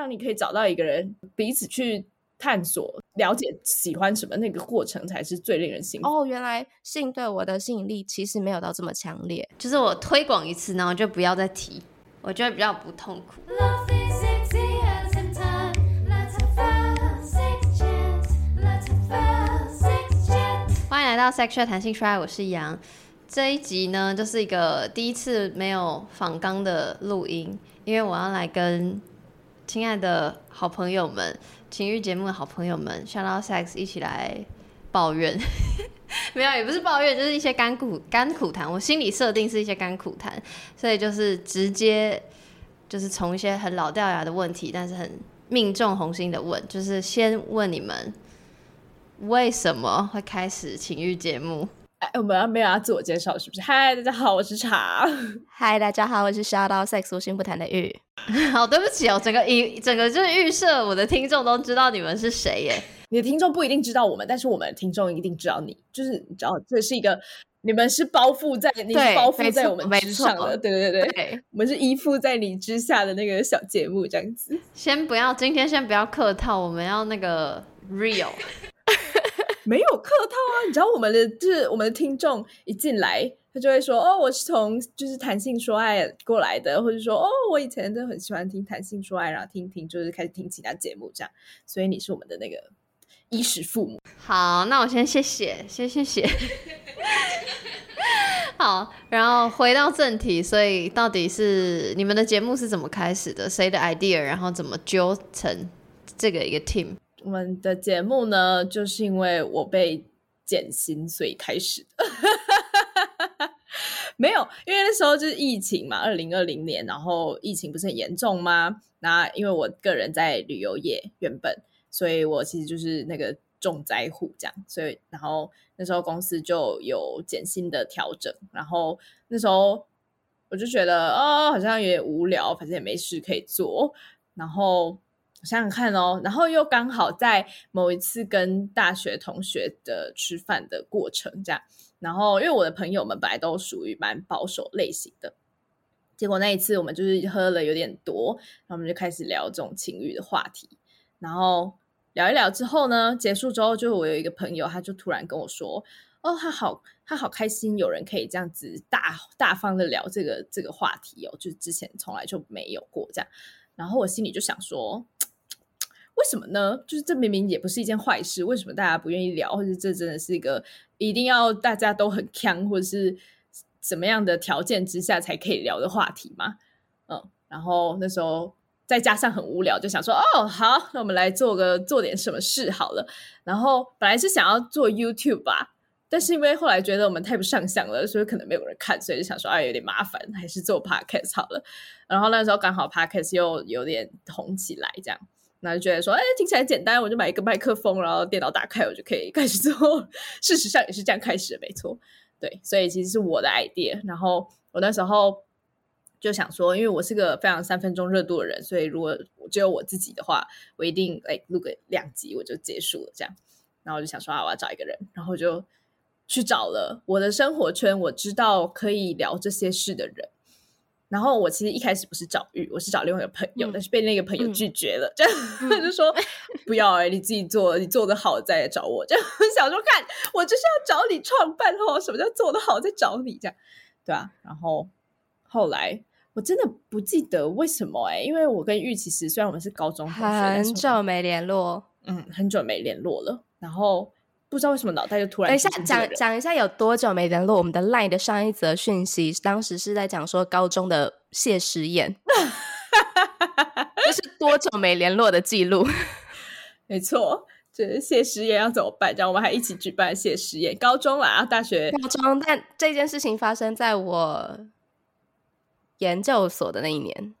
当你可以找到一个人，彼此去探索、了解、喜欢什么，那个过程才是最令人幸福。哦，原来性对我的吸引力其实没有到这么强烈，就是我推广一次，然后就不要再提，我觉得比较不痛苦。欢迎来到 Sex Chat 谈性说爱，我是杨。这一集呢，就是一个第一次没有仿纲的录音，因为我要来跟亲爱的好朋友们、情欲节目的好朋友们，Shout Out Sex 一起来抱怨，没有，也不是抱怨，就是一些甘苦甘苦谈。我心里设定是一些甘苦谈，所以就是直接就是从一些很老掉牙的问题，但是很命中红心的问，就是先问你们为什么会开始情欲节目。哎，我们要没有要自我介绍是不是？嗨，大家好，我是茶。嗨，大家好，我是 Shout Out Sex 无心不谈的玉。好，对不起哦，整个一整个就是预设我的听众都知道你们是谁耶。你的听众不一定知道我们，但是我们的听众一定知道你。就是你知道，这是一个你们是包覆在你是包覆在我们之上的，对对，对我们是依附在你之下的那个小节目这样子。先不要，今天先不要客套，我们要那个 real。没有客套啊，你知道我们的就是我们的听众一进来，他就会说哦，我是从就是谈性说爱过来的，或者说哦，我以前都很喜欢听谈性说爱，然后听听就是开始听其他节目这样，所以你是我们的那个衣食父母。好，那我先谢谢，先谢谢。好，然后回到正题，所以到底是你们的节目是怎么开始的？谁的 idea？然后怎么揪成这个一个 team？我们的节目呢，就是因为我被减薪，所以开始的。没有，因为那时候就是疫情嘛，二零二零年，然后疫情不是很严重吗？那因为我个人在旅游业原本，所以我其实就是那个重灾户这样，所以然后那时候公司就有减薪的调整，然后那时候我就觉得哦，好像有点无聊，反正也没事可以做，然后。想想看哦，然后又刚好在某一次跟大学同学的吃饭的过程，这样，然后因为我的朋友们本来都属于蛮保守类型的，结果那一次我们就是喝了有点多，然后我们就开始聊这种情欲的话题，然后聊一聊之后呢，结束之后，就我有一个朋友，他就突然跟我说：“哦，他好，他好开心，有人可以这样子大大方的聊这个这个话题哦，就之前从来就没有过这样。”然后我心里就想说。为什么呢？就是这明明也不是一件坏事，为什么大家不愿意聊？或者这真的是一个一定要大家都很锵，或者是什么样的条件之下才可以聊的话题吗？嗯，然后那时候再加上很无聊，就想说哦，好，那我们来做个做点什么事好了。然后本来是想要做 YouTube 吧，但是因为后来觉得我们太不上相了，所以可能没有人看，所以就想说啊，有点麻烦，还是做 Podcast 好了。然后那时候刚好 Podcast 又有点红起来，这样。那就觉得说，哎，听起来简单，我就买一个麦克风，然后电脑打开，我就可以开始做。事实上也是这样开始的，没错。对，所以其实是我的 idea。然后我那时候就想说，因为我是个非常三分钟热度的人，所以如果只有我自己的话，我一定哎录个两集我就结束了这样。然后我就想说啊，我要找一个人，然后就去找了我的生活圈，我知道可以聊这些事的人。然后我其实一开始不是找玉，我是找另外一个朋友，嗯、但是被那个朋友拒绝了，这、嗯、就说 不要哎、欸，你自己做，你做的好再来找我。这样想说看，我就是要找你创办哦，什么叫做的好再找你这样，对啊。然后后来我真的不记得为什么哎、欸，因为我跟玉其实虽然我们是高中同学，很久没联络，嗯，很久没联络了。然后。不知道为什么脑袋就突然。等一下，讲讲一下有多久没联络？我们的 LINE 的上一则讯息，当时是在讲说高中的谢师宴，这是多久没联络的记录。没错，就是谢师宴要怎么办？这样我们还一起举办谢师宴。高中啦，大学高中，但这件事情发生在我研究所的那一年。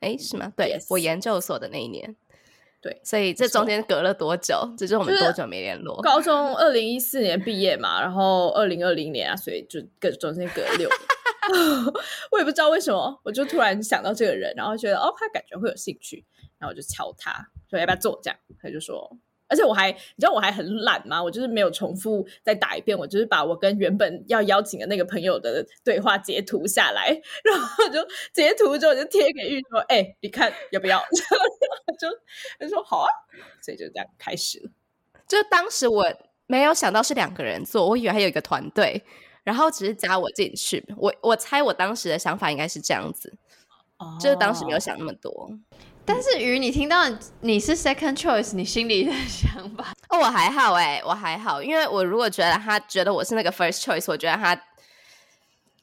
哎，是吗？对，Yes. 我研究所的那一年。对，所以这中间隔了多久？这就是我们多久没联络？高中二零一四年毕业嘛，然后二零二零年啊，所以就隔中间隔了六年。我也不知道为什么，我就突然想到这个人，然后觉得哦，他感觉会有兴趣，然后我就敲他说要不要做这样，他就说。而且我还，你知道我还很懒吗？我就是没有重复再打一遍，我就是把我跟原本要邀请的那个朋友的对话截图下来，然后就截图之后就贴给玉说：“哎、欸，你看要不要？” 就他说好啊，所以就这样开始了。就当时我没有想到是两个人做，我以为还有一个团队，然后只是加我进去。我我猜我当时的想法应该是这样子，哦、就是当时没有想那么多。但是鱼，你听到你是 second choice，你心里的想法？哦，我还好哎，我还好，因为我如果觉得他觉得我是那个 first choice，我觉得他，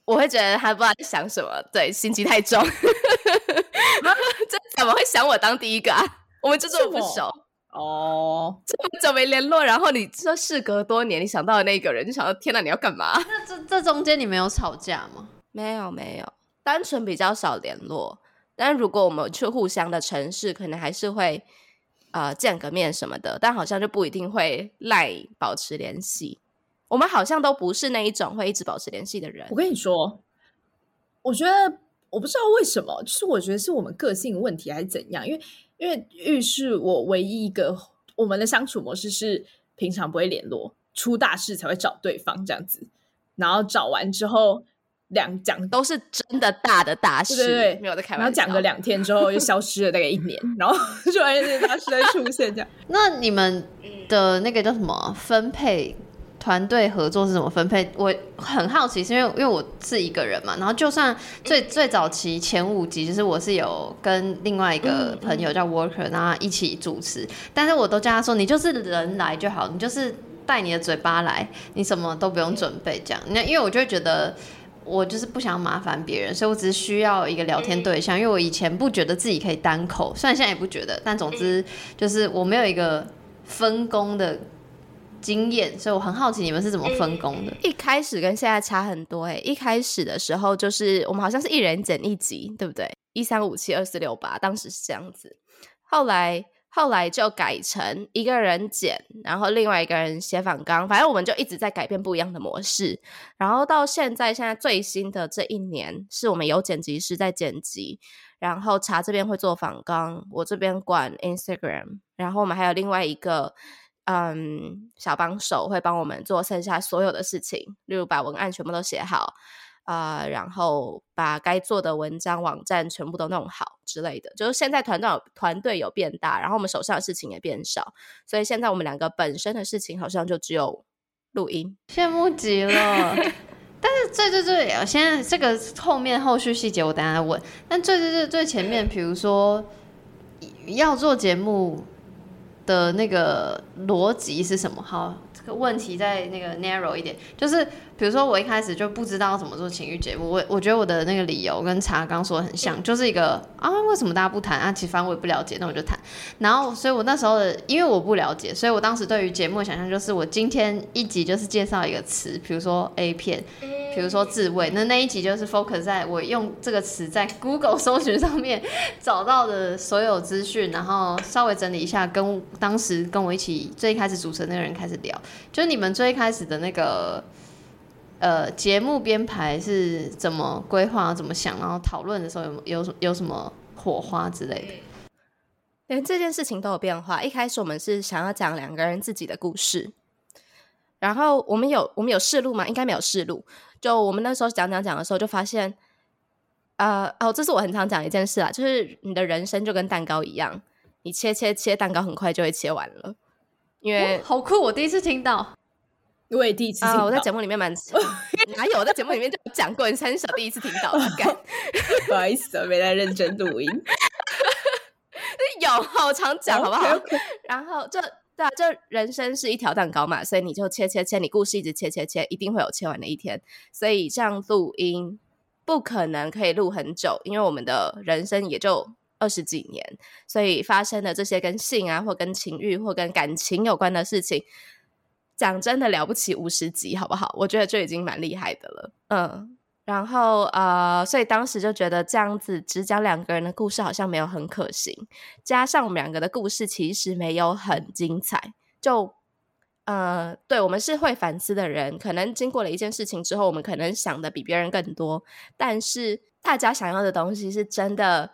我会觉得他不知道在想什么，对，心机太重。这怎么会想我当第一个啊？我们就这么不熟哦，这么久没联络，然后你说事隔多年，你想到的那个人，就想到天哪，你要干嘛？那这这中间你没有吵架吗？没有，没有，单纯比较少联络。但如果我们去互相的城市，可能还是会呃见个面什么的，但好像就不一定会赖保持联系。我们好像都不是那一种会一直保持联系的人。我跟你说，我觉得我不知道为什么，就是我觉得是我们个性问题还是怎样？因为因为玉是我唯一一个我们的相处模式是平常不会联络，出大事才会找对方这样子，然后找完之后。两讲都是真的大的大事，对对对，没有在开玩笑。然后讲个两天之后，又消失了大概一年，然后就发现这些大师在出现这样。那你们的那个叫什么分配？团队合作是怎么分配？我很好奇，是因为因为我是一个人嘛。然后就算最最早期前五集，就是我是有跟另外一个朋友叫 Worker，然后一起主持，但是我都叫他说，你就是人来就好，你就是带你的嘴巴来，你什么都不用准备这样。那因为我就会觉得。我就是不想麻烦别人，所以我只是需要一个聊天对象。因为我以前不觉得自己可以单口，虽然现在也不觉得，但总之就是我没有一个分工的经验，所以我很好奇你们是怎么分工的。一开始跟现在差很多哎、欸，一开始的时候就是我们好像是一人剪一集，对不对？一三五七二四六八，当时是这样子，后来。后来就改成一个人剪，然后另外一个人写访纲，反正我们就一直在改变不一样的模式。然后到现在，现在最新的这一年，是我们有剪辑师在剪辑，然后茶这边会做访纲，我这边管 Instagram，然后我们还有另外一个嗯小帮手会帮我们做剩下所有的事情，例如把文案全部都写好。啊、然后把该做的文章、网站全部都弄好之类的，就是现在团队团队有变大，然后我们手上的事情也变少，所以现在我们两个本身的事情好像就只有录音，羡慕极了。但是最最最，现在这个后面后续细节我等下再问。但最最最最前面，比如说要做节目的那个逻辑是什么？好。这个问题再那个 narrow 一点，就是比如说我一开始就不知道怎么做情欲节目，我我觉得我的那个理由跟茶刚说的很像，就是一个啊为什么大家不谈啊？其实反正我也不了解，那我就谈。然后所以我那时候的因为我不了解，所以我当时对于节目的想象就是我今天一集就是介绍一个词，比如说 A 片。比如说自慰，那那一集就是 focus 在我用这个词在 Google 搜寻上面找到的所有资讯，然后稍微整理一下，跟当时跟我一起最开始主持那个人开始聊，就你们最开始的那个呃节目编排是怎么规划、怎么想，然后讨论的时候有有有什么火花之类的？连这件事情都有变化。一开始我们是想要讲两个人自己的故事。然后我们有我们有试录吗？应该没有试录。就我们那时候讲讲讲的时候，就发现，呃哦，这是我很常讲一件事啊，就是你的人生就跟蛋糕一样，你切切切蛋糕很快就会切完了。因为、哦、好酷，我第一次听到，我也第一次。啊、我在节目里面蛮 哪有我在节目里面就讲过，你才是小第一次听到。不好意思、啊，没在认真录音。有好常讲，好不好？Okay, okay. 然后就。对啊，就人生是一条蛋糕嘛，所以你就切切切，你故事一直切切切，一定会有切完的一天。所以这样录音不可能可以录很久，因为我们的人生也就二十几年，所以发生的这些跟性啊，或跟情欲，或跟感情有关的事情，讲真的了不起五十集，好不好？我觉得就已经蛮厉害的了，嗯。然后呃，所以当时就觉得这样子只讲两个人的故事好像没有很可行，加上我们两个的故事其实没有很精彩，就呃，对，我们是会反思的人，可能经过了一件事情之后，我们可能想的比别人更多，但是大家想要的东西是真的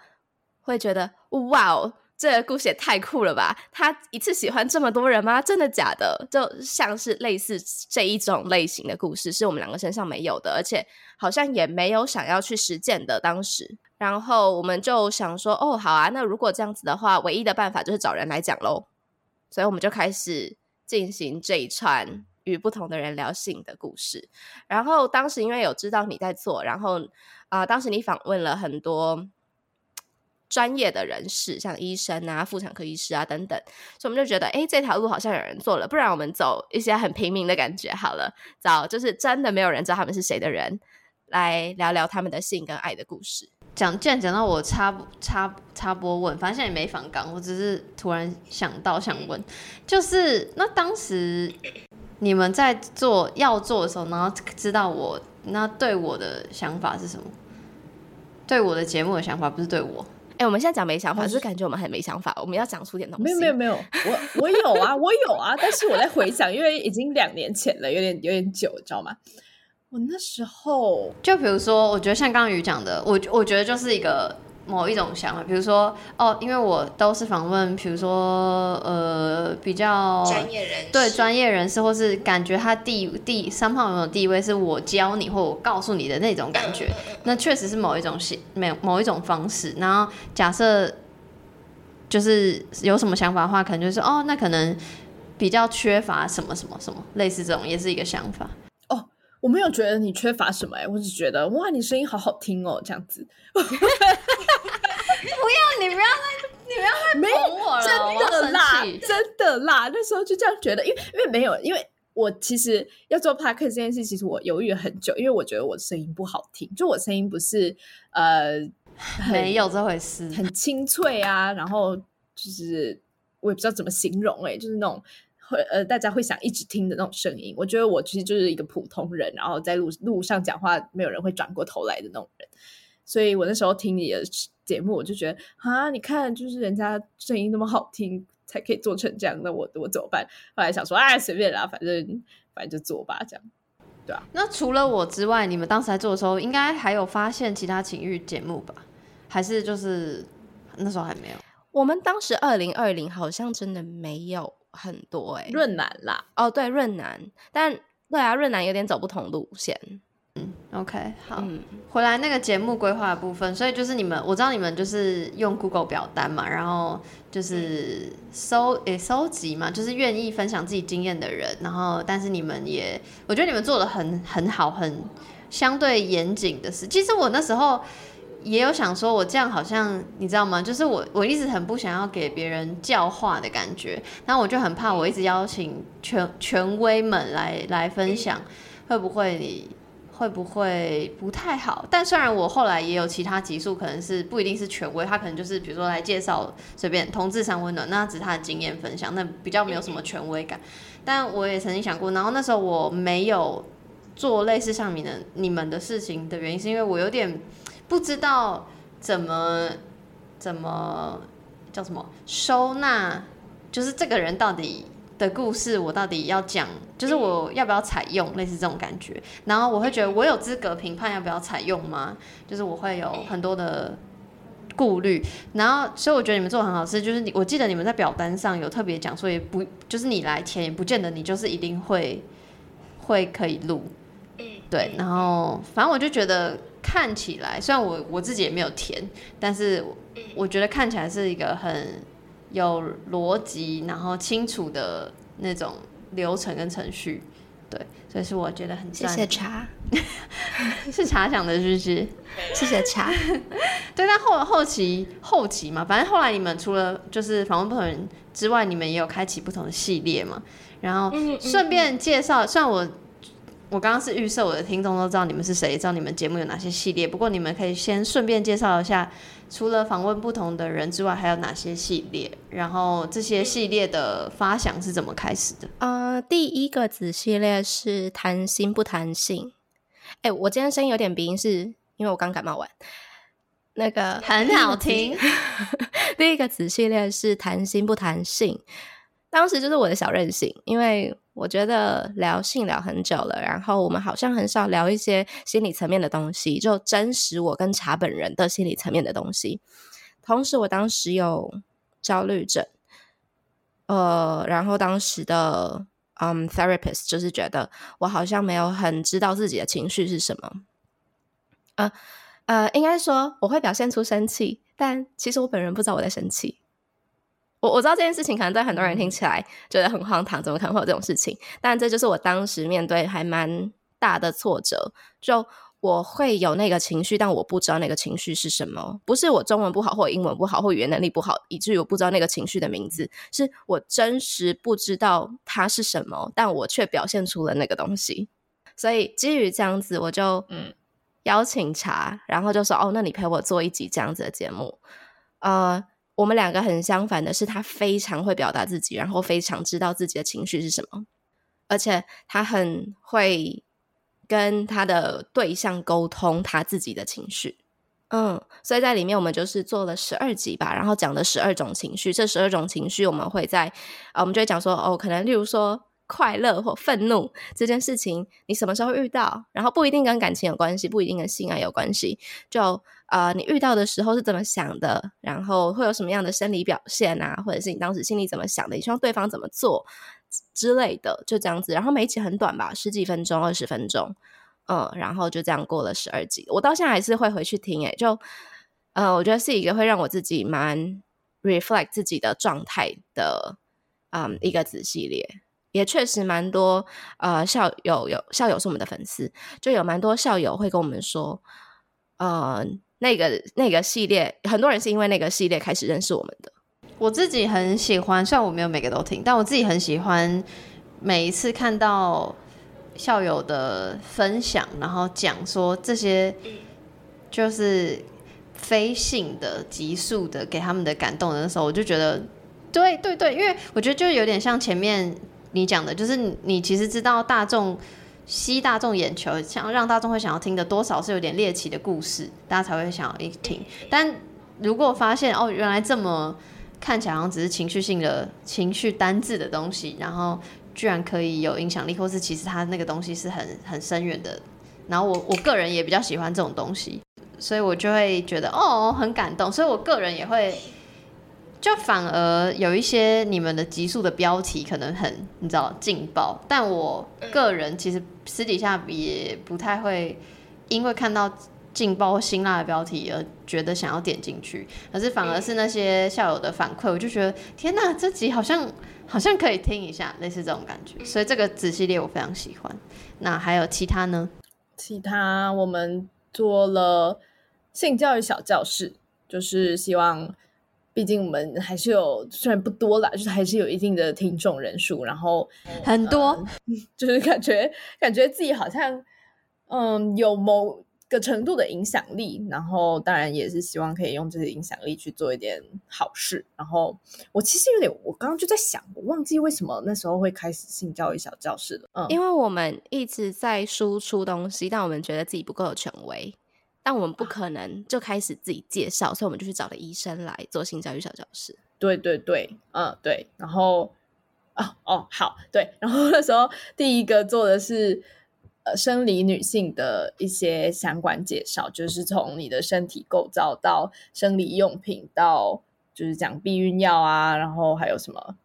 会觉得哇哦，这个故事也太酷了吧！他一次喜欢这么多人吗？真的假的？就像是类似这一种类型的故事，是我们两个身上没有的，而且好像也没有想要去实践的。当时，然后我们就想说，哦，好啊，那如果这样子的话，唯一的办法就是找人来讲喽。所以我们就开始进行这一串与不同的人聊性的故事。然后当时因为有知道你在做，然后啊、呃，当时你访问了很多。专业的人士，像医生啊、妇产科医师啊等等，所以我们就觉得，哎，这条路好像有人做了，不然我们走一些很平民的感觉好了，找就是真的没有人知道他们是谁的人，来聊聊他们的性跟爱的故事。讲，既然讲到我插插插播问，反正现在也没反感，我只是突然想到想问，就是那当时你们在做要做的时候，然后知道我，那对我的想法是什么？对我的节目的想法不是对我。哎、欸，我们现在讲没想法，就是感觉我们很没想法。我们要讲出点东西。没有没有没有，我我有啊，我有啊，但是我在回想，因为已经两年前了，有点有点久，你知道吗？我那时候就比如说，我觉得像刚刚于讲的，我我觉得就是一个。某一种想法，比如说哦，因为我都是访问，比如说呃，比较专业人士，对专业人士，或是感觉他地地三号有没有地位，是我教你或我告诉你的那种感觉，那确实是某一种形，没有某一种方式。然后假设就是有什么想法的话，可能就是哦，那可能比较缺乏什么什么什么，类似这种也是一个想法。哦，我没有觉得你缺乏什么哎、欸，我只觉得哇，你声音好好听哦，这样子。不要，你不要再，你不要再捧我了，真的啦，真的啦。那时候就这样觉得，因为因为没有，因为我其实要做 podcast 这件事，其实我犹豫了很久，因为我觉得我的声音不好听，就我声音不是呃，没有这回事，很清脆啊，然后就是我也不知道怎么形容、欸，哎，就是那种会呃大家会想一直听的那种声音。我觉得我其实就是一个普通人，然后在路路上讲话，没有人会转过头来的那种人。所以我那时候听你的节目，我就觉得啊，你看，就是人家声音那么好听，才可以做成这样，那我我怎么办？后来想说，哎，随便啦，反正反正就做吧，这样，对啊。那除了我之外，你们当时在做的时候，应该还有发现其他情欲节目吧？还是就是那时候还没有？我们当时二零二零好像真的没有很多哎、欸，润南啦，哦对，润南，但对啊，润南有点走不同路线。嗯，OK，好，嗯、回来那个节目规划的部分，所以就是你们，我知道你们就是用 Google 表单嘛，然后就是收也、欸、收集嘛，就是愿意分享自己经验的人，然后但是你们也，我觉得你们做的很很好，很相对严谨的事。其实我那时候也有想说，我这样好像你知道吗？就是我我一直很不想要给别人教化的感觉，然后我就很怕我一直邀请权权威们来来分享，会不会你？会不会不太好？但虽然我后来也有其他集数，可能是不一定是权威，他可能就是比如说来介绍随便同志三温暖，那只是他的经验分享，那比较没有什么权威感。但我也曾经想过，然后那时候我没有做类似像你的你们的事情的原因，是因为我有点不知道怎么怎么叫什么收纳，就是这个人到底。的故事，我到底要讲，就是我要不要采用类似这种感觉，然后我会觉得我有资格评判要不要采用吗？就是我会有很多的顾虑，然后所以我觉得你们做的很好，是就是你，我记得你们在表单上有特别讲，所以不就是你来填也不见得你就是一定会会可以录，对，然后反正我就觉得看起来，虽然我我自己也没有填，但是我觉得看起来是一个很。有逻辑，然后清楚的那种流程跟程序，对，所以是我觉得很赞。谢谢茶，是茶想的，是不是？谢谢茶。对，但后后期后期嘛，反正后来你们除了就是访问不同人之外，你们也有开启不同的系列嘛。然后顺便介绍，虽然我我刚刚是预设我的听众都知道你们是谁，知道你们节目有哪些系列，不过你们可以先顺便介绍一下。除了访问不同的人之外，还有哪些系列？然后这些系列的发想是怎么开始的？呃，第一个子系列是谈心不谈性。哎，我今天声音有点鼻音，是因为我刚感冒完。那个很好听。第一个子系列是谈心不谈性，当时就是我的小任性，因为。我觉得聊性聊很久了，然后我们好像很少聊一些心理层面的东西，就真实我跟茶本人的心理层面的东西。同时，我当时有焦虑症。呃，然后当时的嗯 therapist 就是觉得我好像没有很知道自己的情绪是什么。呃呃，应该说我会表现出生气，但其实我本人不知道我在生气。我我知道这件事情可能对很多人听起来觉得很荒唐，怎么可能会有这种事情？但这就是我当时面对还蛮大的挫折。就我会有那个情绪，但我不知道那个情绪是什么。不是我中文不好，或英文不好，或语言能力不好，以至于我不知道那个情绪的名字。是我真实不知道它是什么，但我却表现出了那个东西。所以基于这样子，我就嗯邀请茶，然后就说哦，那你陪我做一集这样子的节目，呃。我们两个很相反的是，他非常会表达自己，然后非常知道自己的情绪是什么，而且他很会跟他的对象沟通他自己的情绪。嗯，所以在里面我们就是做了十二集吧，然后讲了十二种情绪。这十二种情绪我们会在啊，我们就会讲说哦，可能例如说。快乐或愤怒这件事情，你什么时候遇到？然后不一定跟感情有关系，不一定跟性爱有关系。就呃，你遇到的时候是怎么想的？然后会有什么样的生理表现啊？或者是你当时心里怎么想的？你希望对方怎么做之类的？就这样子。然后每一集很短吧，十几分钟、二十分钟。嗯，然后就这样过了十二集。我到现在还是会回去听。诶，就呃，我觉得是一个会让我自己蛮 reflect 自己的状态的嗯一个子系列。也确实蛮多，呃，校友有校友是我们的粉丝，就有蛮多校友会跟我们说，呃，那个那个系列，很多人是因为那个系列开始认识我们的。我自己很喜欢，虽然我没有每个都听，但我自己很喜欢每一次看到校友的分享，然后讲说这些就是非性的、急速的给他们的感动的时候，我就觉得，对对对，因为我觉得就有点像前面。你讲的就是你其实知道大众吸大众眼球，想让大众会想要听的，多少是有点猎奇的故事，大家才会想要一听。但如果发现哦，原来这么看起来好像只是情绪性的情绪单字的东西，然后居然可以有影响力，或是其实它那个东西是很很深远的。然后我我个人也比较喜欢这种东西，所以我就会觉得哦很感动，所以我个人也会。就反而有一些你们的集数的标题可能很你知道劲爆，但我个人其实私底下也不太会因为看到劲爆辛辣的标题而觉得想要点进去，可是反而是那些校友的反馈，我就觉得天哪，这集好像 好像可以听一下，类似这种感觉，所以这个子系列我非常喜欢。那还有其他呢？其他我们做了性教育小教室，就是希望。毕竟我们还是有，虽然不多啦，就是还是有一定的听众人数，然后很多，呃，就是感觉感觉自己好像嗯有某个程度的影响力，然后当然也是希望可以用这些影响力去做一点好事。然后我其实有点，我刚刚就在想，我忘记为什么那时候会开始性教育小教室了。嗯，因为我们一直在输出东西，但我们觉得自己不够有权威。但我们不可能就开始自己介绍，所以我们就去找了医生来做性教育小教室。对对对，嗯对。然后，哦哦好，对。然后那时候第一个做的是呃生理女性的一些相关介绍，就是从你的身体构造到生理用品，到就是讲避孕药啊，然后还有什么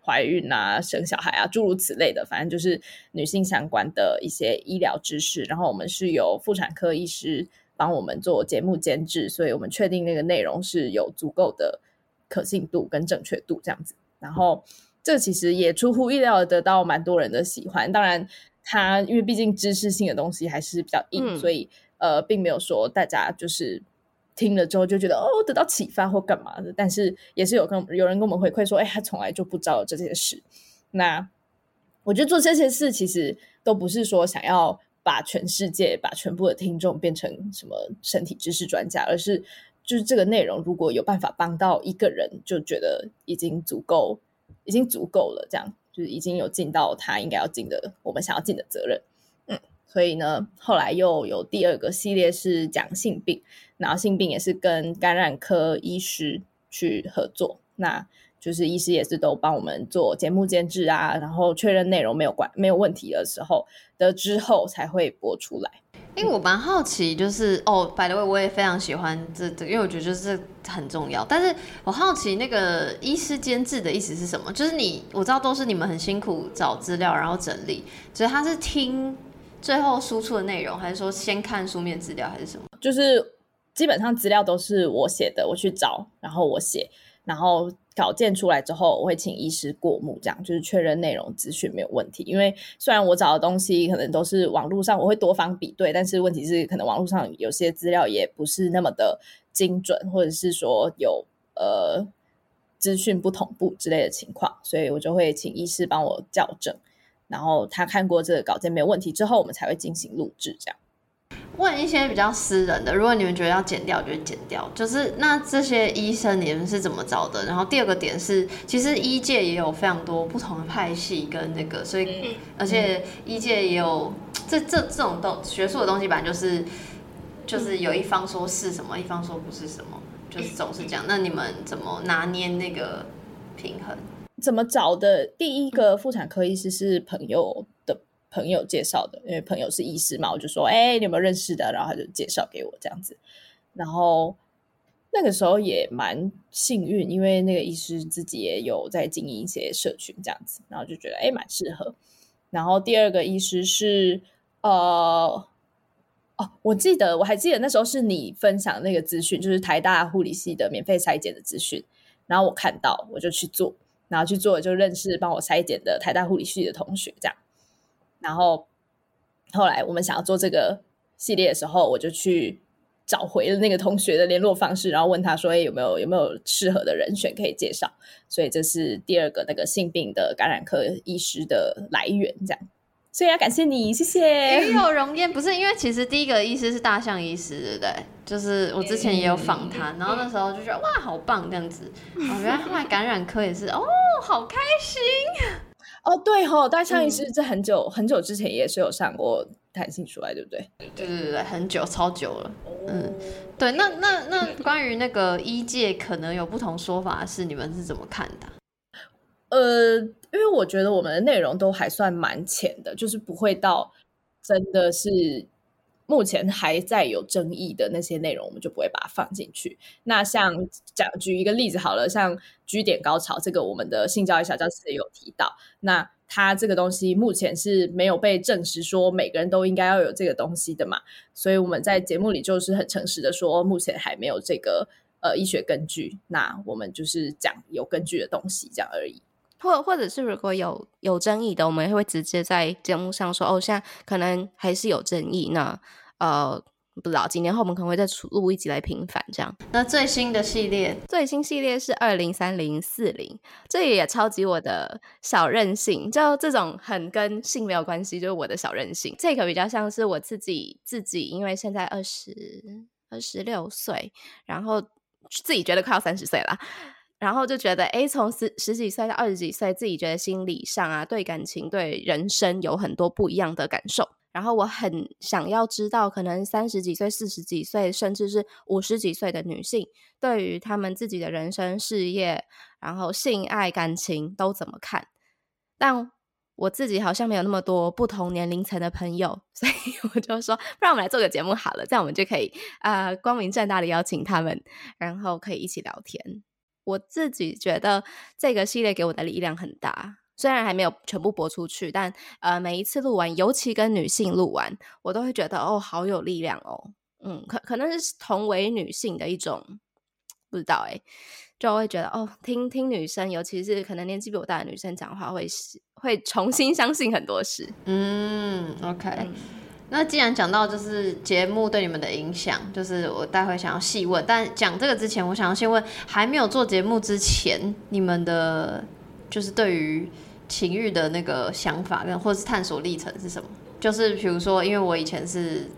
怀孕啊、生小孩啊，诸如此类的，反正就是女性相关的一些医疗知识。然后我们是由妇产科医师。帮我们做节目监制，所以我们确定那个内容是有足够的可信度跟正确度这样子。然后这其实也出乎意料的得到蛮多人的喜欢。当然，它因为毕竟知识性的东西还是比较硬，嗯、所以呃，并没有说大家就是听了之后就觉得哦得到启发或干嘛的。但是也是有跟有人跟我们回馈说，哎，他从来就不知道这些事。那我觉得做这些事其实都不是说想要。把全世界、把全部的听众变成什么身体知识专家，而是就是这个内容如果有办法帮到一个人，就觉得已经足够，已经足够了。这样就是已经有尽到他应该要尽的，我们想要尽的责任。嗯，所以呢，后来又有第二个系列是讲性病，然后性病也是跟感染科医师去合作。那就是医师也是都帮我们做节目监制啊，然后确认内容没有关没有问题的时候的之后才会播出来。因为我蛮好奇，就是哦，by the way，我也非常喜欢这这，因为我觉得就是这很重要。但是我好奇那个医师监制的意思是什么？就是你我知道都是你们很辛苦找资料，然后整理，所以他是听最后输出的内容，还是说先看书面资料，还是什么？就是基本上资料都是我写的，我去找，然后我写，然后。稿件出来之后，我会请医师过目，这样就是确认内容资讯没有问题。因为虽然我找的东西可能都是网络上，我会多方比对，但是问题是可能网络上有些资料也不是那么的精准，或者是说有呃资讯不同步之类的情况，所以我就会请医师帮我校正，然后他看过这个稿件没有问题之后，我们才会进行录制这样。问一些比较私人的，如果你们觉得要剪掉，就剪掉。就是那这些医生你们是怎么找的？然后第二个点是，其实医界也有非常多不同的派系跟那个，所以、嗯、而且医界也有这这这种东学术的东西，本来就是就是有一方说是什么，一方说不是什么，就是总是这样。那你们怎么拿捏那个平衡？怎么找的？第一个妇产科医师是朋友的。朋友介绍的，因为朋友是医师嘛，我就说，哎、你有没有认识的？然后他就介绍给我这样子。然后那个时候也蛮幸运，因为那个医师自己也有在经营一些社群这样子，然后就觉得哎，蛮适合。然后第二个医师是呃，哦，我记得我还记得那时候是你分享那个资讯，就是台大护理系的免费筛检的资讯，然后我看到我就去做，然后去做就认识帮我筛检的台大护理系的同学这样。然后后来我们想要做这个系列的时候，我就去找回了那个同学的联络方式，然后问他说：“哎，有没有有没有适合的人选可以介绍？”所以这是第二个那个性病的感染科医师的来源，这样。所以要感谢你，谢谢。与有荣焉，不是因为其实第一个医师是大象医师，对不对？就是我之前也有访谈，然后那时候就觉得哇，好棒这样子。哦，原来后来感染科也是哦，好开心。哦，对吼、哦，大象医师这很久、嗯、很久之前也是有上过弹性出来，对不对？对对对，很久，超久了。哦、嗯，对，那那那关于那个医界可能有不同说法，是你们是怎么看的？呃，因为我觉得我们的内容都还算蛮浅的，就是不会到真的是。目前还在有争议的那些内容，我们就不会把它放进去。那像讲举一个例子好了，像 G 点高潮这个，我们的性教育小教室也有提到。那它这个东西目前是没有被证实说每个人都应该要有这个东西的嘛？所以我们在节目里就是很诚实的说，目前还没有这个呃医学根据。那我们就是讲有根据的东西这样而已。或或者是如果有有争议的，我们也会直接在节目上说哦，现在可能还是有争议。那呃，不知道几年后我们可能会再出录一集来平反这样。那最新的系列，最新系列是二零三零四零，这也超级我的小任性，就这种很跟性没有关系，就是我的小任性。这个比较像是我自己自己，因为现在二十二十六岁，然后自己觉得快要三十岁了。然后就觉得，哎，从十十几岁到二十几岁，自己觉得心理上啊，对感情、对人生有很多不一样的感受。然后我很想要知道，可能三十几岁、四十几岁，甚至是五十几岁的女性，对于他们自己的人生、事业，然后性爱、感情都怎么看？但我自己好像没有那么多不同年龄层的朋友，所以我就说，不然我们来做个节目好了，这样我们就可以啊、呃，光明正大的邀请他们，然后可以一起聊天。我自己觉得这个系列给我的力量很大，虽然还没有全部播出去，但呃，每一次录完，尤其跟女性录完，我都会觉得哦，好有力量哦。嗯，可可能是同为女性的一种，不知道诶，就会觉得哦，听听女生，尤其是可能年纪比我大的女生讲话，会会重新相信很多事。嗯，OK。嗯那既然讲到就是节目对你们的影响，就是我待会想要细问。但讲这个之前，我想要先问，还没有做节目之前，你们的就是对于情欲的那个想法跟或是探索历程是什么？就是比如说，因为我以前是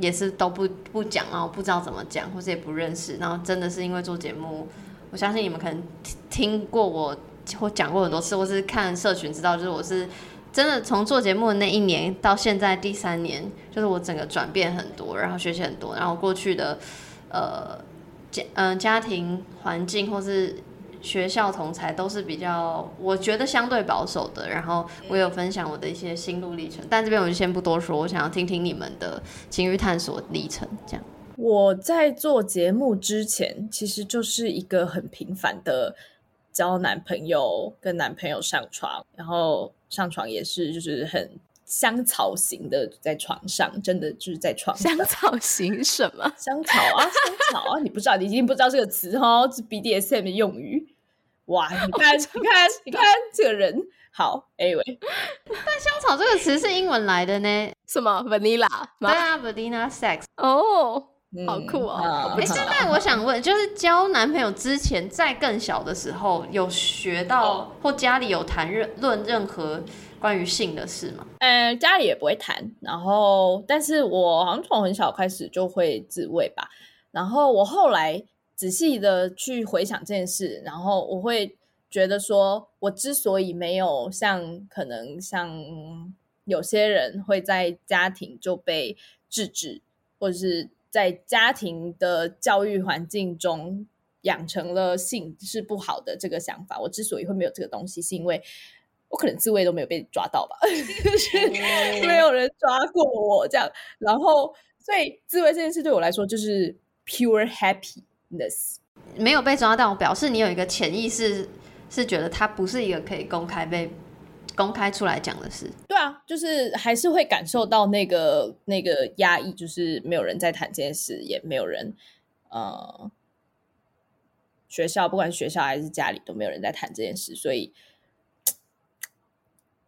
也是都不不讲，然后不知道怎么讲，或是也不认识，然后真的是因为做节目，我相信你们可能听过我或讲过很多次，或是看社群知道，就是我是。真的从做节目的那一年到现在第三年，就是我整个转变很多，然后学习很多，然后过去的呃家嗯、家庭环境或是学校同才都是比较，我觉得相对保守的。然后我有分享我的一些心路历程，但这边我就先不多说，我想要听听你们的情欲探索历程。这样，我在做节目之前，其实就是一个很平凡的交男朋友，跟男朋友上床，然后上床也是就是很。香草型的在床上，真的就是在床上。香草型什么？香草啊，香草啊！你不知道，你一定不知道这个词哦，是 BDSM 的用语。哇，你看，你看，你看这个人好。Anyway，但香草这个词是英文来的呢？什么？Vanilla？对啊，Vanilla sex。哦，好酷哦！哎，现在我想问，就是交男朋友之前，在更小的时候，有学到或家里有谈论论任何？关于性的事吗？呃，家里也不会谈，然后，但是我好像从很小开始就会自慰吧。然后我后来仔细的去回想这件事，然后我会觉得说，我之所以没有像可能像有些人会在家庭就被制止，或者是在家庭的教育环境中养成了性是不好的这个想法，我之所以会没有这个东西，是因为。我可能自慰都没有被抓到吧，就是没有人抓过我这样，然后所以自慰这件事对我来说就是 pure 没有被抓到，表示你有一个潜意识是觉得它不是一个可以公开被公开出来讲的事。对啊，就是还是会感受到那个那个压抑，就是没有人在谈这件事，也没有人呃，学校不管学校还是家里都没有人在谈这件事，所以。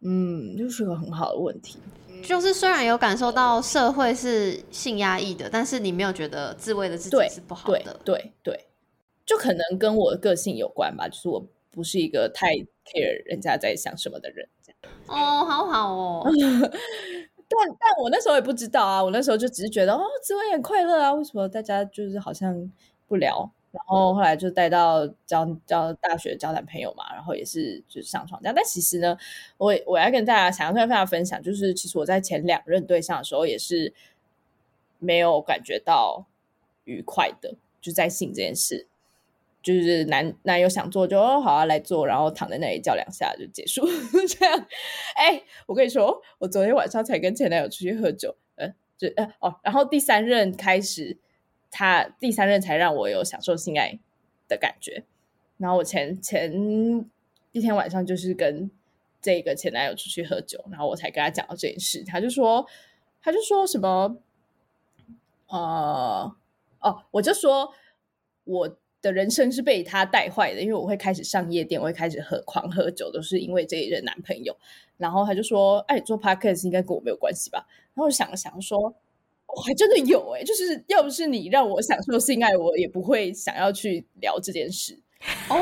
嗯，就是个很好的问题。就是虽然有感受到社会是性压抑的，但是你没有觉得自慰的自己是不好的。对对对，就可能跟我的个性有关吧。就是我不是一个太 care 人家在想什么的人。这样哦，好好哦。但但我那时候也不知道啊，我那时候就只是觉得哦，自慰很快乐啊。为什么大家就是好像不聊？然后后来就带到交交大学交男朋友嘛，然后也是就上床这样。但其实呢，我我要跟大家想要跟大家分享，就是其实我在前两任对象的时候也是没有感觉到愉快的，就在性这件事，就是男男友想做就哦好啊来做，然后躺在那里叫两下就结束 这样。哎，我跟你说，我昨天晚上才跟前男友出去喝酒，呃，就呃哦，然后第三任开始。他第三任才让我有享受性爱的感觉，然后我前前一天晚上就是跟这个前男友出去喝酒，然后我才跟他讲到这件事，他就说，他就说什么，呃，哦，我就说我的人生是被他带坏的，因为我会开始上夜店，我会开始喝狂喝酒，都是因为这一任男朋友。然后他就说，哎，做 podcast 应该跟我没有关系吧？然后我想了想说。我还真的有哎、欸，就是要不是你让我享受性爱，我也不会想要去聊这件事。哦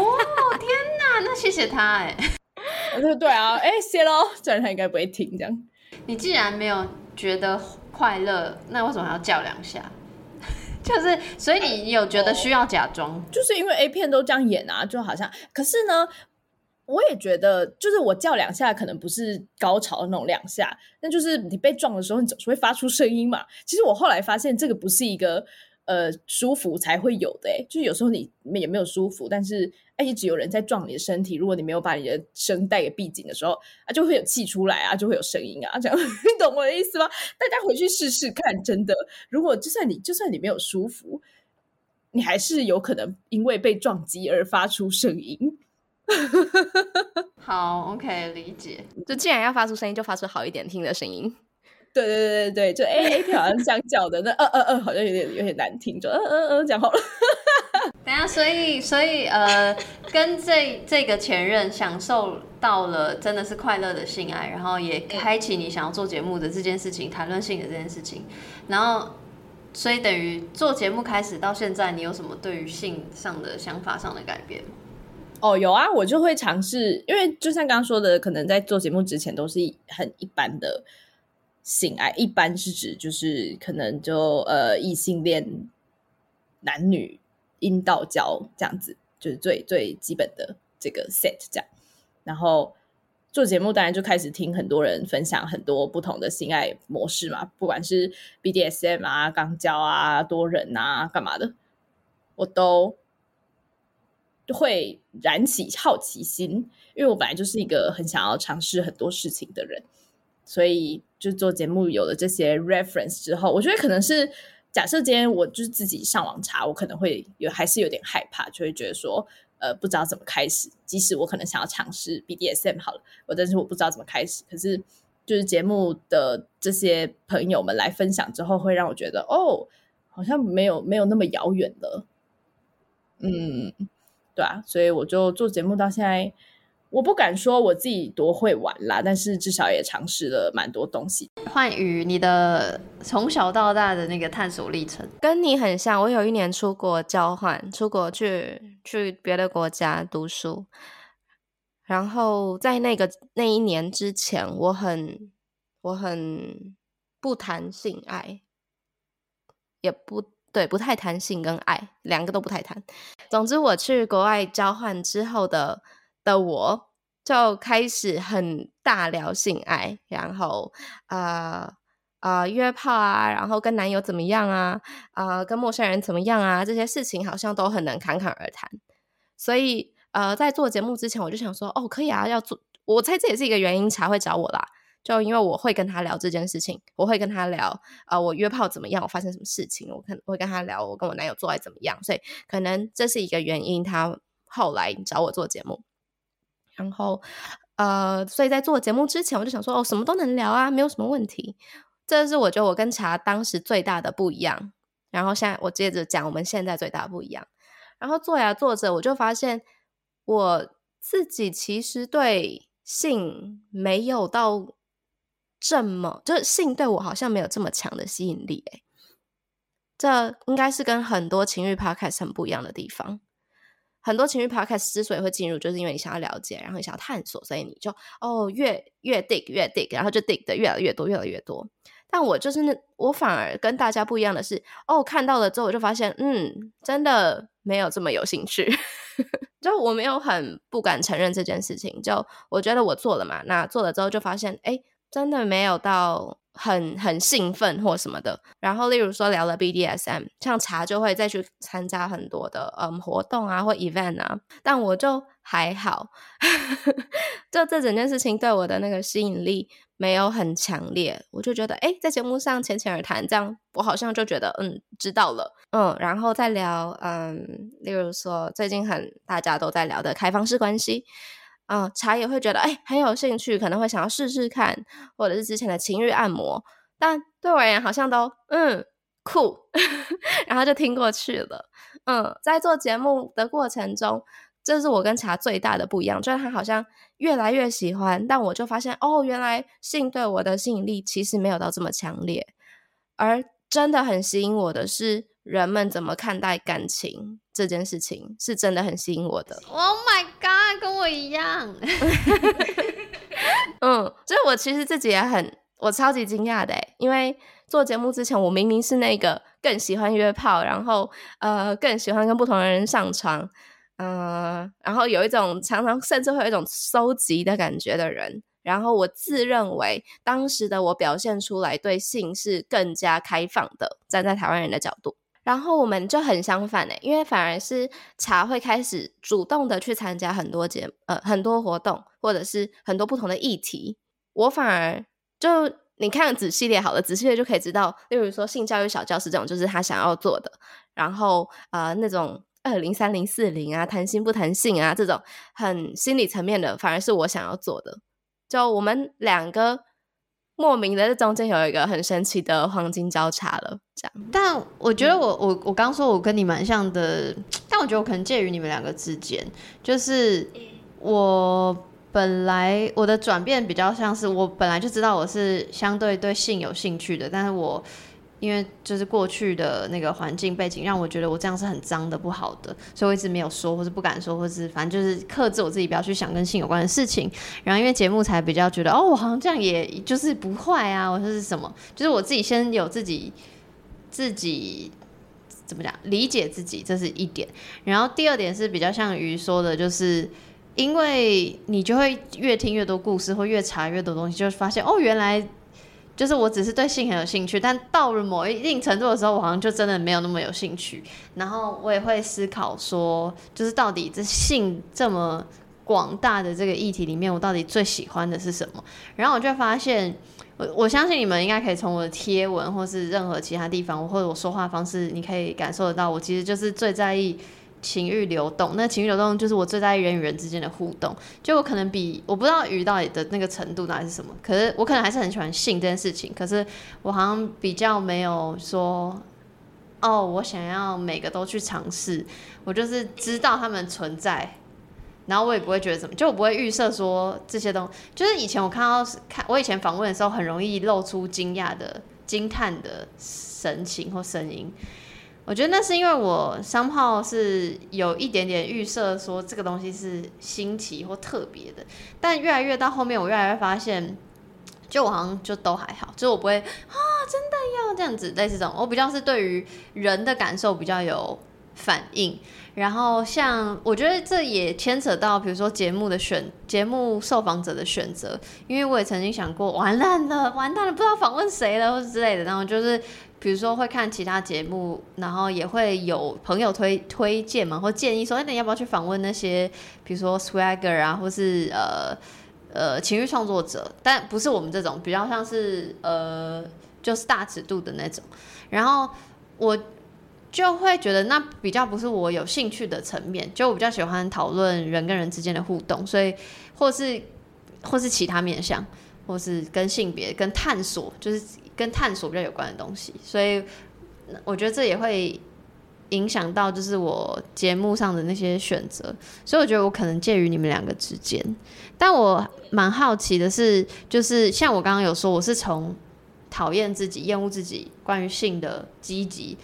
天哪，那谢谢他哎、欸。对对啊，哎谢喽，虽然他应该不会听这样。你既然没有觉得快乐，那为什么还要叫两下？就是，所以你有觉得需要假装、哦？就是因为 A 片都这样演啊，就好像。可是呢。我也觉得，就是我叫两下，可能不是高潮的那种两下，那就是你被撞的时候，你总是会发出声音嘛。其实我后来发现，这个不是一个呃舒服才会有的，诶，就是有时候你也没有舒服，但是哎，一直有人在撞你的身体，如果你没有把你的声带给闭紧的时候，啊，就会有气出来啊，就会有声音啊，这样 你懂我的意思吗？大家回去试试看，真的，如果就算你就算你没有舒服，你还是有可能因为被撞击而发出声音。好，OK，理解。就既然要发出声音，就发出好一点听的声音。对对对对对，就 A A 片好像这样叫的，那呃呃呃，好像有点有点难听，就呃呃呃讲好了。等下，所以所以呃，跟这这个前任享受到了真的是快乐的性爱，然后也开启你想要做节目的这件事情，谈论性的这件事情，然后所以等于做节目开始到现在，你有什么对于性上的想法上的改变？哦，有啊，我就会尝试，因为就像刚刚说的，可能在做节目之前都是很一般的性爱，一般是指就是可能就呃异性恋男女阴道交这样子，就是最最基本的这个 set 这样。然后做节目当然就开始听很多人分享很多不同的性爱模式嘛，不管是 BDSM 啊、肛交啊、多人啊、干嘛的，我都。会燃起好奇心，因为我本来就是一个很想要尝试很多事情的人，所以就做节目有了这些 reference 之后，我觉得可能是假设今天我就是自己上网查，我可能会有还是有点害怕，就会觉得说呃不知道怎么开始，即使我可能想要尝试 BDSM 好了，我但是我不知道怎么开始，可是就是节目的这些朋友们来分享之后，会让我觉得哦，好像没有没有那么遥远了，嗯。对啊，所以我就做节目到现在，我不敢说我自己多会玩啦，但是至少也尝试了蛮多东西。幻宇，你的从小到大的那个探索历程跟你很像。我有一年出国交换，出国去去别的国家读书，然后在那个那一年之前，我很我很不谈性爱，也不。对，不太谈性跟爱，两个都不太谈。总之，我去国外交换之后的的我，就开始很大聊性爱，然后呃呃约炮啊，然后跟男友怎么样啊，呃跟陌生人怎么样啊，这些事情好像都很能侃侃而谈。所以呃，在做节目之前，我就想说，哦，可以啊，要做。我猜这也是一个原因才会找我啦。就因为我会跟他聊这件事情，我会跟他聊，呃，我约炮怎么样，我发生什么事情，我可能会跟他聊，我跟我男友做爱怎么样，所以可能这是一个原因，他后来找我做节目。然后，呃，所以在做节目之前，我就想说，哦，什么都能聊啊，没有什么问题。这是我觉得我跟茶当时最大的不一样。然后现在我接着讲我们现在最大的不一样。然后做呀做着，我就发现我自己其实对性没有到。这么就是性对我好像没有这么强的吸引力诶，这应该是跟很多情欲 podcast 很不一样的地方。很多情欲 podcast 之所以会进入，就是因为你想要了解，然后你想要探索，所以你就哦越越 dig 越 dig，然后就 dig 的越来越多，越来越多。但我就是那我反而跟大家不一样的是，哦看到了之后我就发现，嗯，真的没有这么有兴趣，就我没有很不敢承认这件事情。就我觉得我做了嘛，那做了之后就发现，哎。真的没有到很很兴奋或什么的。然后，例如说聊了 BDSM，像茶就会再去参加很多的嗯活动啊或 event 啊，但我就还好，就这整件事情对我的那个吸引力没有很强烈。我就觉得，哎，在节目上浅浅而谈，这样我好像就觉得嗯知道了，嗯，然后再聊嗯，例如说最近很大家都在聊的开放式关系。啊、嗯，茶也会觉得哎很有兴趣，可能会想要试试看，或者是之前的情欲按摩，但对我而言好像都嗯酷，然后就听过去了。嗯，在做节目的过程中，这是我跟茶最大的不一样，就是他好像越来越喜欢，但我就发现哦，原来性对我的吸引力其实没有到这么强烈，而真的很吸引我的是。人们怎么看待感情这件事情，是真的很吸引我的。Oh my 跟我一样。嗯，所以我其实自己也很，我超级惊讶的，因为做节目之前，我明明是那个更喜欢约炮，然后呃更喜欢跟不同的人上床，嗯、呃，然后有一种常常甚至会有一种收集的感觉的人。然后我自认为当时的我表现出来对性是更加开放的，站在台湾人的角度。然后我们就很相反诶，因为反而是茶会开始主动的去参加很多节呃很多活动，或者是很多不同的议题。我反而就你看子系列好了，子系列就可以知道，例如说性教育小教室这种就是他想要做的。然后呃那种二零三零四零啊，谈心不谈性啊这种很心理层面的，反而是我想要做的。就我们两个。莫名的，这中间有一个很神奇的黄金交叉了，这样。但我觉得我我我刚说我跟你蛮像的，但我觉得我可能介于你们两个之间，就是我本来我的转变比较像是我本来就知道我是相对对性有兴趣的，但是我。因为就是过去的那个环境背景，让我觉得我这样是很脏的、不好的，所以我一直没有说，或是不敢说，或是反正就是克制我自己，不要去想跟性有关的事情。然后因为节目才比较觉得，哦，我好像这样也就是不坏啊，我说是什么？就是我自己先有自己自己怎么讲理解自己，这是一点。然后第二点是比较像于说的，就是因为你就会越听越多故事，或越查越多东西，就发现哦，原来。就是我只是对性很有兴趣，但到了某一定程度的时候，我好像就真的没有那么有兴趣。然后我也会思考说，就是到底这性这么广大的这个议题里面，我到底最喜欢的是什么？然后我就发现，我我相信你们应该可以从我的贴文或是任何其他地方，或者我说话方式，你可以感受得到，我其实就是最在意。情欲流动，那情欲流动就是我最在意人与人之间的互动。就我可能比我不知道鱼到底的那个程度到底是什么，可是我可能还是很喜欢性这件事情。可是我好像比较没有说，哦，我想要每个都去尝试。我就是知道他们存在，然后我也不会觉得怎么，就我不会预设说这些东西。就是以前我看到看我以前访问的时候，很容易露出惊讶的、惊叹的神情或声音。我觉得那是因为我商号是有一点点预设，说这个东西是新奇或特别的，但越来越到后面，我越来越发现，就我好像就都还好，就我不会啊，真的要这样子。类似这种，我比较是对于人的感受比较有反应，然后像我觉得这也牵扯到，比如说节目的选节目受访者的选择，因为我也曾经想过，完蛋了，完蛋了，不知道访问谁了或者之类的，然后就是。比如说会看其他节目，然后也会有朋友推推荐嘛，或建议说，哎，你要不要去访问那些，比如说 Swagger 啊，或是呃呃情绪创作者，但不是我们这种，比较像是呃就是大尺度的那种。然后我就会觉得那比较不是我有兴趣的层面，就我比较喜欢讨论人跟人之间的互动，所以或是或是其他面向，或是跟性别跟探索，就是。跟探索比较有关的东西，所以我觉得这也会影响到，就是我节目上的那些选择。所以我觉得我可能介于你们两个之间。但我蛮好奇的是，就是像我刚刚有说，我是从讨厌自己、厌恶自己关于性的积极，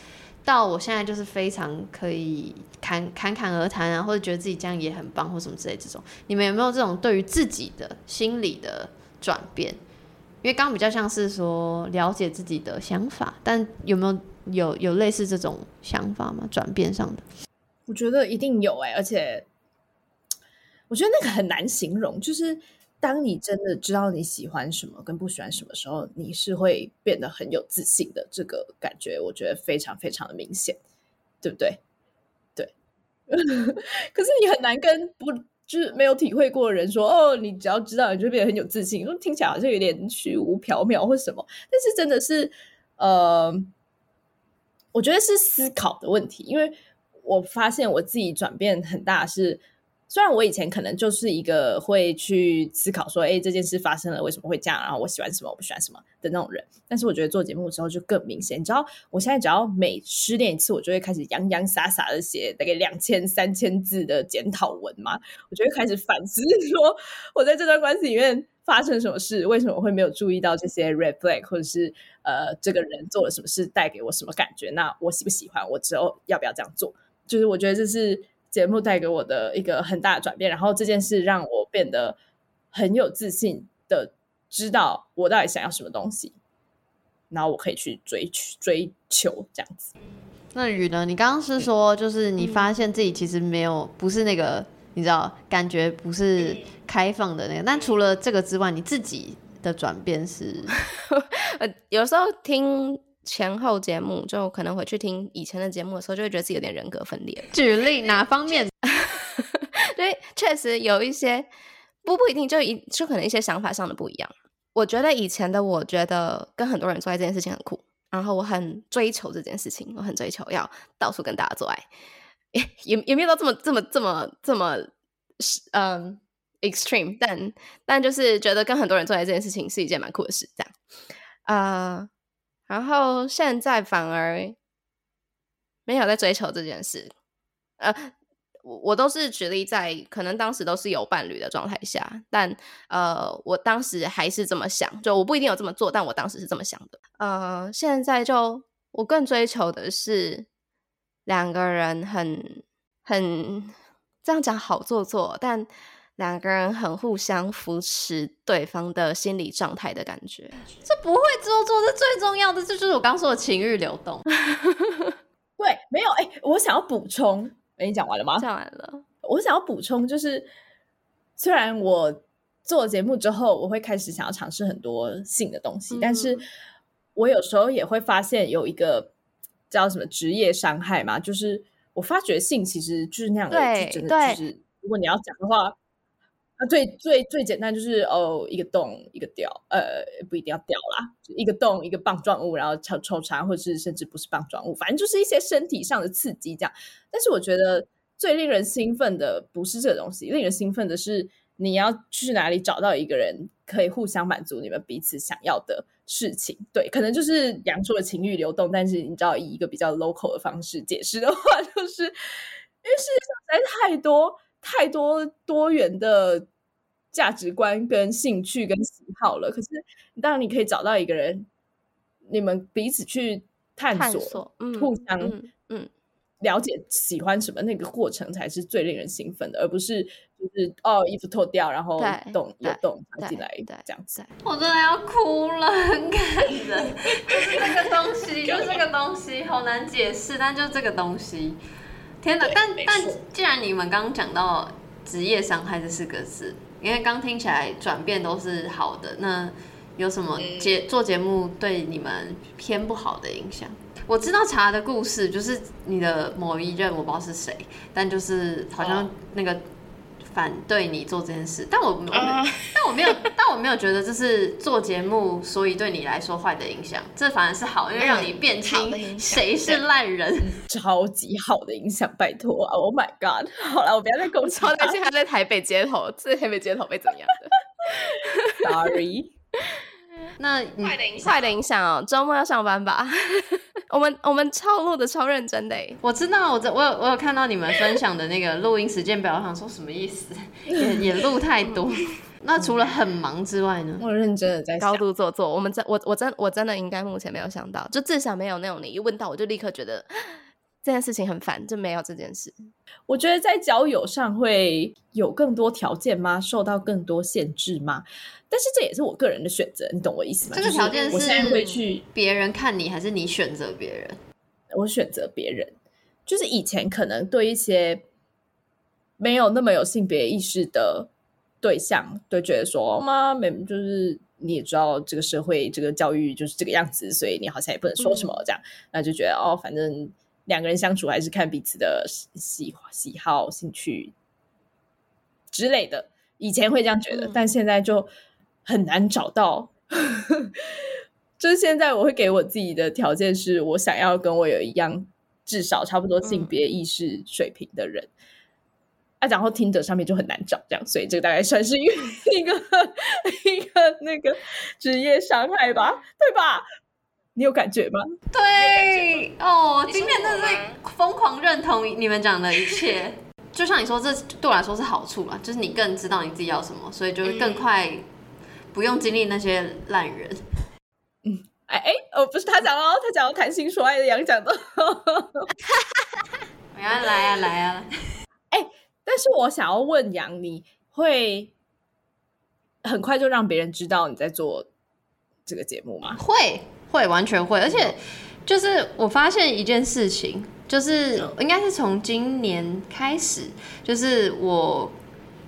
到我现在就是非常可以侃侃侃而谈啊，或者觉得自己这样也很棒，或什么之类这种。你们有没有这种对于自己的心理的转变？因为刚比较像是说了解自己的想法，但有没有有有类似这种想法吗？转变上的，我觉得一定有哎、而且我觉得那个很难形容。就是当你真的知道你喜欢什么跟不喜欢什么时候，你是会变得很有自信的。这个感觉我觉得非常非常的明显，对不对？对。可是你很难跟不。就是没有体会过的人说哦，你只要知道，你就变得很有自信。说听起来好像有点虚无缥缈或什么，但是真的是，呃，我觉得是思考的问题，因为我发现我自己转变很大是。虽然我以前可能就是一个会去思考说，哎，这件事发生了，为什么会这样？然后我喜欢什么，我不喜欢什么的那种人。但是我觉得做节目的时候就更明显。你知道，我现在只要每失恋一次，我就会开始洋洋洒洒的写大概两千、三千字的检讨文嘛。我就会开始反思，说我在这段关系里面发生什么事，为什么会没有注意到这些 red flag，或者是呃，这个人做了什么事带给我什么感觉？那我喜不喜欢？我之后要不要这样做？就是我觉得这是。节目带给我的一个很大的转变，然后这件事让我变得很有自信的知道我到底想要什么东西，然后我可以去追追求这样子。那雨呢？你刚刚是说，就是你发现自己其实没有不是那个，嗯、你知道，感觉不是开放的那个。但除了这个之外，你自己的转变是，有时候听。前后节目就可能回去听以前的节目的时候，就会觉得自己有点人格分裂。举例哪方面？所以确实有一些不不一定，就一就可能一些想法上的不一样。我觉得以前的我觉得跟很多人做爱这件事情很酷，然后我很追求这件事情，我很追求要到处跟大家做爱，也也也没有到这么这么这么这么嗯 extreme，但但就是觉得跟很多人做爱这件事情是一件蛮酷的事，这样啊。呃然后现在反而没有在追求这件事，呃，我我都是举例在可能当时都是有伴侣的状态下，但呃，我当时还是这么想，就我不一定有这么做，但我当时是这么想的。呃，现在就我更追求的是两个人很很这样讲好做作，但。两个人很互相扶持对方的心理状态的感觉，这不会做作这最重要的，这就是我刚说的情欲流动。对，没有哎，我想要补充，哎，你讲完了吗？讲完了。我想要补充，就是虽然我做节目之后，我会开始想要尝试很多性的东西，嗯、但是我有时候也会发现有一个叫什么职业伤害嘛，就是我发觉性其实就是那样的，就真的就是如果你要讲的话。最最最简单就是哦，一个洞一个屌，呃，不一定要屌啦，一个洞一个棒状物，然后抽抽插，或者是甚至不是棒状物，反正就是一些身体上的刺激这样。但是我觉得最令人兴奋的不是这个东西，令人兴奋的是你要去哪里找到一个人可以互相满足你们彼此想要的事情。对，可能就是阳说的情欲流动，但是你知道以一个比较 local 的方式解释的话，就是因为世界上实在太多太多多元的。价值观跟兴趣跟喜好了，可是当然你可以找到一个人，你们彼此去探索，探索嗯、互相嗯了解喜欢什么，那个过程才是最令人兴奋的，而不是就是哦衣服脱掉然后动有动插进来这样子。我真的要哭了，很感人，就是这个东西，就这个东西好难解释，但就这个东西，天哪！但但既然你们刚刚讲到职业伤害这四个字。因为刚听起来转变都是好的，那有什么节做节目对你们偏不好的影响？我知道茶的故事，就是你的某一任我不知道是谁，但就是好像那个。反对你做这件事，但我，我没有，uh, 但我没有，但我没有觉得这是做节目，所以对你来说坏的影响，这反而是好，因为让你辨清谁是烂人，超级好的影响，拜托啊！Oh my god！好了，我不要再跟我超担心他在台北街头，在台北街头被怎样的？Sorry。那快的影响，坏的影响哦，周末要上班吧？我们我们超录的超认真的，我知道，我这我有我有看到你们分享的那个录音时间表，我想说什么意思？也也录太多。那除了很忙之外呢？我认真的在高度做作。我们真我我真我真的应该目前没有想到，就至少没有那种你一问到我就立刻觉得这件事情很烦，就没有这件事。我觉得在交友上会有更多条件吗？受到更多限制吗？但是这也是我个人的选择，你懂我意思吗？这个条件是，我现在会去别人看你，还是你选择别人？我选择别人。就是以前可能对一些没有那么有性别意识的对象，都觉得说妈，没就是你也知道这个社会这个教育就是这个样子，所以你好像也不能说什么这样，嗯、那就觉得哦，反正。两个人相处还是看彼此的喜喜好、兴趣之类的。以前会这样觉得，嗯、但现在就很难找到。就是现在，我会给我自己的条件是，我想要跟我有一样，至少差不多性别意识水平的人。嗯、啊，然后 Tinder 上面就很难找，这样，所以这个大概算是一个 一个那个职业伤害吧，对吧？你有感觉吗？对哦，今天真的是疯狂认同你们讲的一切。就像你说，这对我来说是好处嘛，就是你更知道你自己要什么，所以就会更快不用经历那些烂人。嗯，哎哎，哦，不是他讲哦，他讲谈情说爱的杨讲的。我要来啊来啊！哎、欸，但是我想要问杨，你会很快就让别人知道你在做这个节目吗？会。会完全会，而且就是我发现一件事情，就是应该是从今年开始，就是我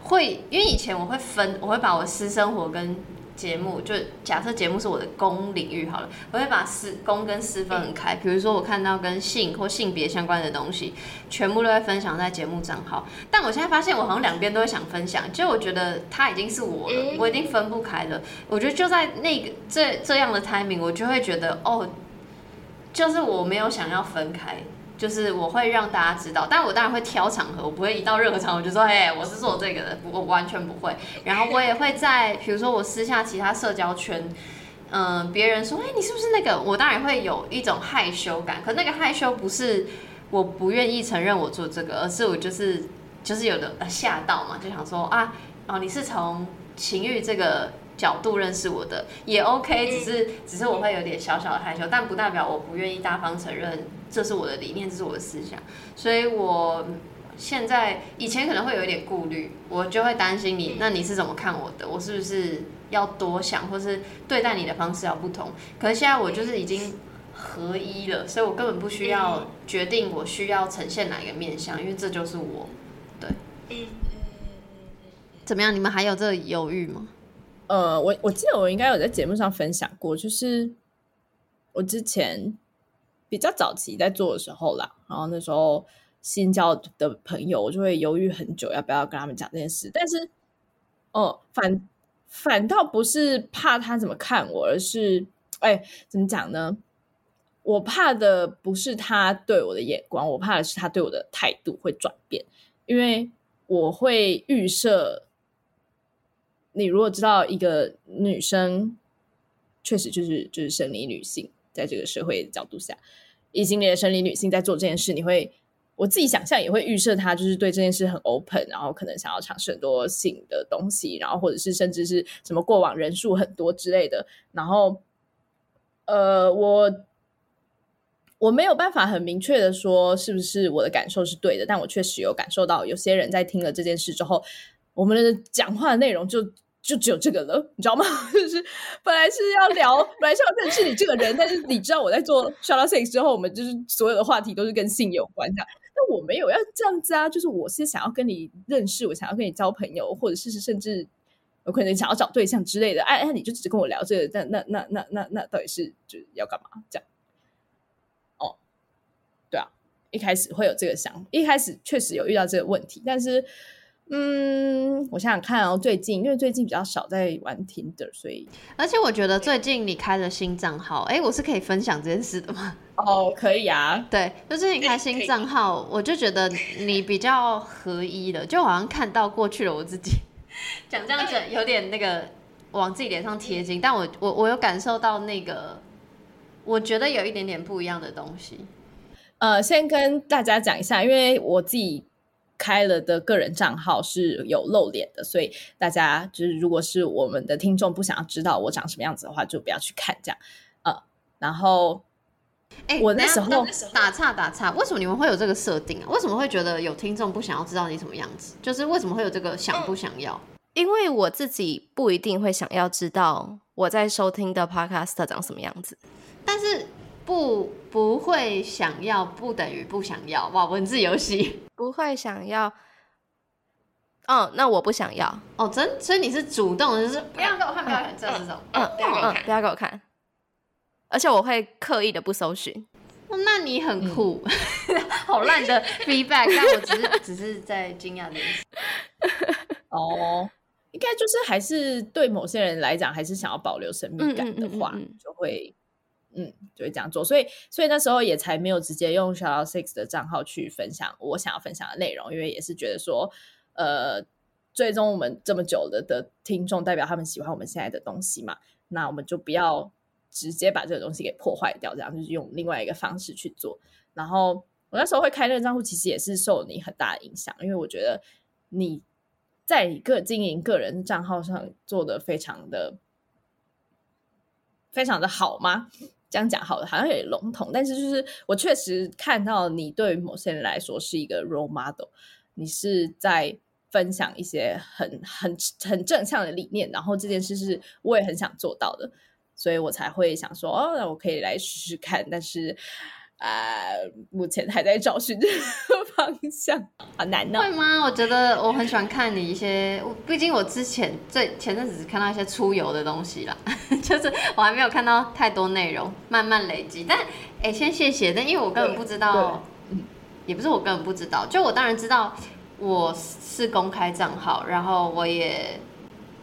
会因为以前我会分，我会把我私生活跟节目，就假设节目是我的公领域好了，我会把私公跟私分很开。比如说我看到跟性或性别相关的东西，全部都会分享在节目账号。但我现在发现，我好像两边都会想分享，就我觉得它已经是我了，我已经分不开了。我觉得就在那个这这样的 timing，我就会觉得哦，就是我没有想要分开。就是我会让大家知道，但我当然会挑场合，我不会一到任何场合就说，哎，我是做这个的，我完全不会。然后我也会在，比如说我私下其他社交圈，嗯、别人说，哎，你是不是那个？我当然会有一种害羞感，可那个害羞不是我不愿意承认我做这个，而是我就是就是有的吓到嘛，就想说啊，哦，你是从情欲这个角度认识我的，也 OK，只是只是我会有点小小的害羞，但不代表我不愿意大方承认。这是我的理念，这是我的思想，所以我现在以前可能会有一点顾虑，我就会担心你，那你是怎么看我的？我是不是要多想，或是对待你的方式要不同？可是现在我就是已经合一了，所以我根本不需要决定我需要呈现哪一个面相，因为这就是我。对，怎么样？你们还有这犹豫吗？呃，我我记得我应该有在节目上分享过，就是我之前比较早期在做的时候啦，然后那时候新交的朋友，我就会犹豫很久要不要跟他们讲这件事。但是，哦、反反倒不是怕他怎么看我，而是哎，怎么讲呢？我怕的不是他对我的眼光，我怕的是他对我的态度会转变，因为我会预设。你如果知道一个女生确实就是就是生理女性，在这个社会角度下，异性恋的生理女性在做这件事，你会我自己想象也会预设她就是对这件事很 open，然后可能想要尝试很多性的东西，然后或者是甚至是什么过往人数很多之类的。然后，呃，我我没有办法很明确的说是不是我的感受是对的，但我确实有感受到有些人在听了这件事之后，我们的讲话的内容就。就只有这个了，你知道吗？就是本来是要聊，本来是要认识你这个人，但是你知道我在做 Shout Out Sex 之后，我们就是所有的话题都是跟性有关这样。但我没有要这样子啊，就是我是想要跟你认识，我想要跟你交朋友，或者是甚至有可能想要找对象之类的。哎哎，你就只跟我聊这个，那那那那那那到底是就是要干嘛？这样？哦，对啊，一开始会有这个想，一开始确实有遇到这个问题，但是。嗯，我想想看哦，最近因为最近比较少在玩 Tinder，所以而且我觉得最近你开了新账号，哎，我是可以分享这件事的吗？哦，可以啊，对，就是你开新账号，我就觉得你比较合一了，就好像看到过去了我自己，讲这样子有点那个往自己脸上贴金，但我我我有感受到那个，我觉得有一点点不一样的东西。呃，先跟大家讲一下，因为我自己。开了的个人账号是有露脸的，所以大家就是如果是我们的听众不想要知道我长什么样子的话，就不要去看这样。呃，然后，哎，我那时候打岔打岔，为什么你们会有这个设定啊？为什么会觉得有听众不想要知道你什么样子？就是为什么会有这个想不想要？因为我自己不一定会想要知道我在收听的 podcast 长什么样子，但是。不不会想要，不等于不想要。哇！文字游戏。不会想要，哦，那我不想要。哦，真？所以你是主动的，就是不要给我看，不要看，这这种，嗯，不要给我看，不要给我看，而且我会刻意的不搜寻。哦，那你很酷，好烂的 feedback，但我只是 只是在惊讶的意思。哦，应该就是还是对某些人来讲，还是想要保留神秘感的话，就会。嗯，就会这样做，所以所以那时候也才没有直接用 Shout Out six 的账号去分享我想要分享的内容，因为也是觉得说，呃，最终我们这么久了的听众，代表他们喜欢我们现在的东西嘛，那我们就不要直接把这个东西给破坏掉，这样就是用另外一个方式去做。然后我那时候会开那个账户，其实也是受你很大的影响，因为我觉得你在你个经营个人账号上做的非常的非常的好吗？这样讲好了，好像有点笼统，但是就是我确实看到你对于某些人来说是一个 role model，你是在分享一些很很很正向的理念，然后这件事是我也很想做到的，所以我才会想说，哦，那我可以来试试看，但是。啊、呃，目前还在找寻这个方向，好难呢。会吗？我觉得我很喜欢看你一些，毕竟我之前最前阵子只看到一些出游的东西啦，就是我还没有看到太多内容，慢慢累积。但哎、欸，先谢谢，但因为我根本不知道，也不是我根本不知道，就我当然知道我是公开账号，然后我也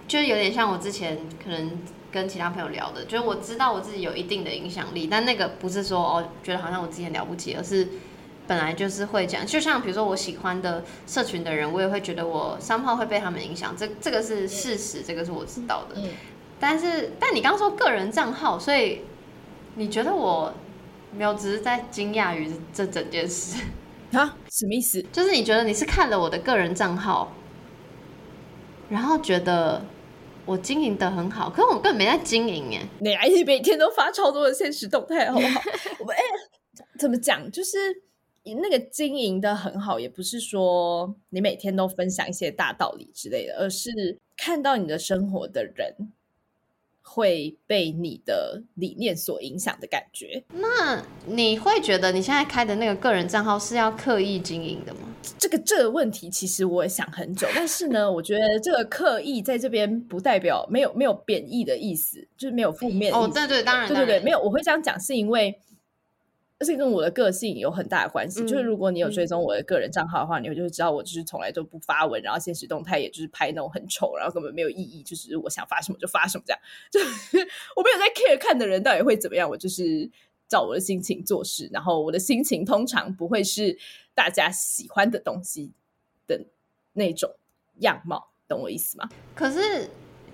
就有点像我之前可能。跟其他朋友聊的，就是我知道我自己有一定的影响力，但那个不是说哦，觉得好像我自己很了不起，而是本来就是会讲。就像比如说我喜欢的社群的人，我也会觉得我三号会被他们影响，这这个是事实，这个是我知道的。但是，但你刚刚说个人账号，所以你觉得我没有，只是在惊讶于这整件事 啊？什么意思？就是你觉得你是看了我的个人账号，然后觉得。我经营的很好，可是我根本没在经营耶。你还是每天都发超多的现实动态，好不好？我们 哎，怎么讲？就是那个经营的很好，也不是说你每天都分享一些大道理之类的，而是看到你的生活的人会被你的理念所影响的感觉。那你会觉得你现在开的那个个人账号是要刻意经营的吗？这个这个问题其实我也想很久，但是呢，我觉得这个刻意在这边不代表没有没有贬义的意思，就是没有负面的意思。哦，对对，当然，对对对，没有，我会这样讲是因为。而且跟我的个性有很大的关系，嗯、就是如果你有追踪我的个人账号的话，嗯、你会就会知道我就是从来都不发文，然后现实动态也就是拍那种很丑，然后根本没有意义，就是我想发什么就发什么这样。就是我没有在 care 看的人到底会怎么样，我就是照我的心情做事，然后我的心情通常不会是大家喜欢的东西的那种样貌，懂我意思吗？可是。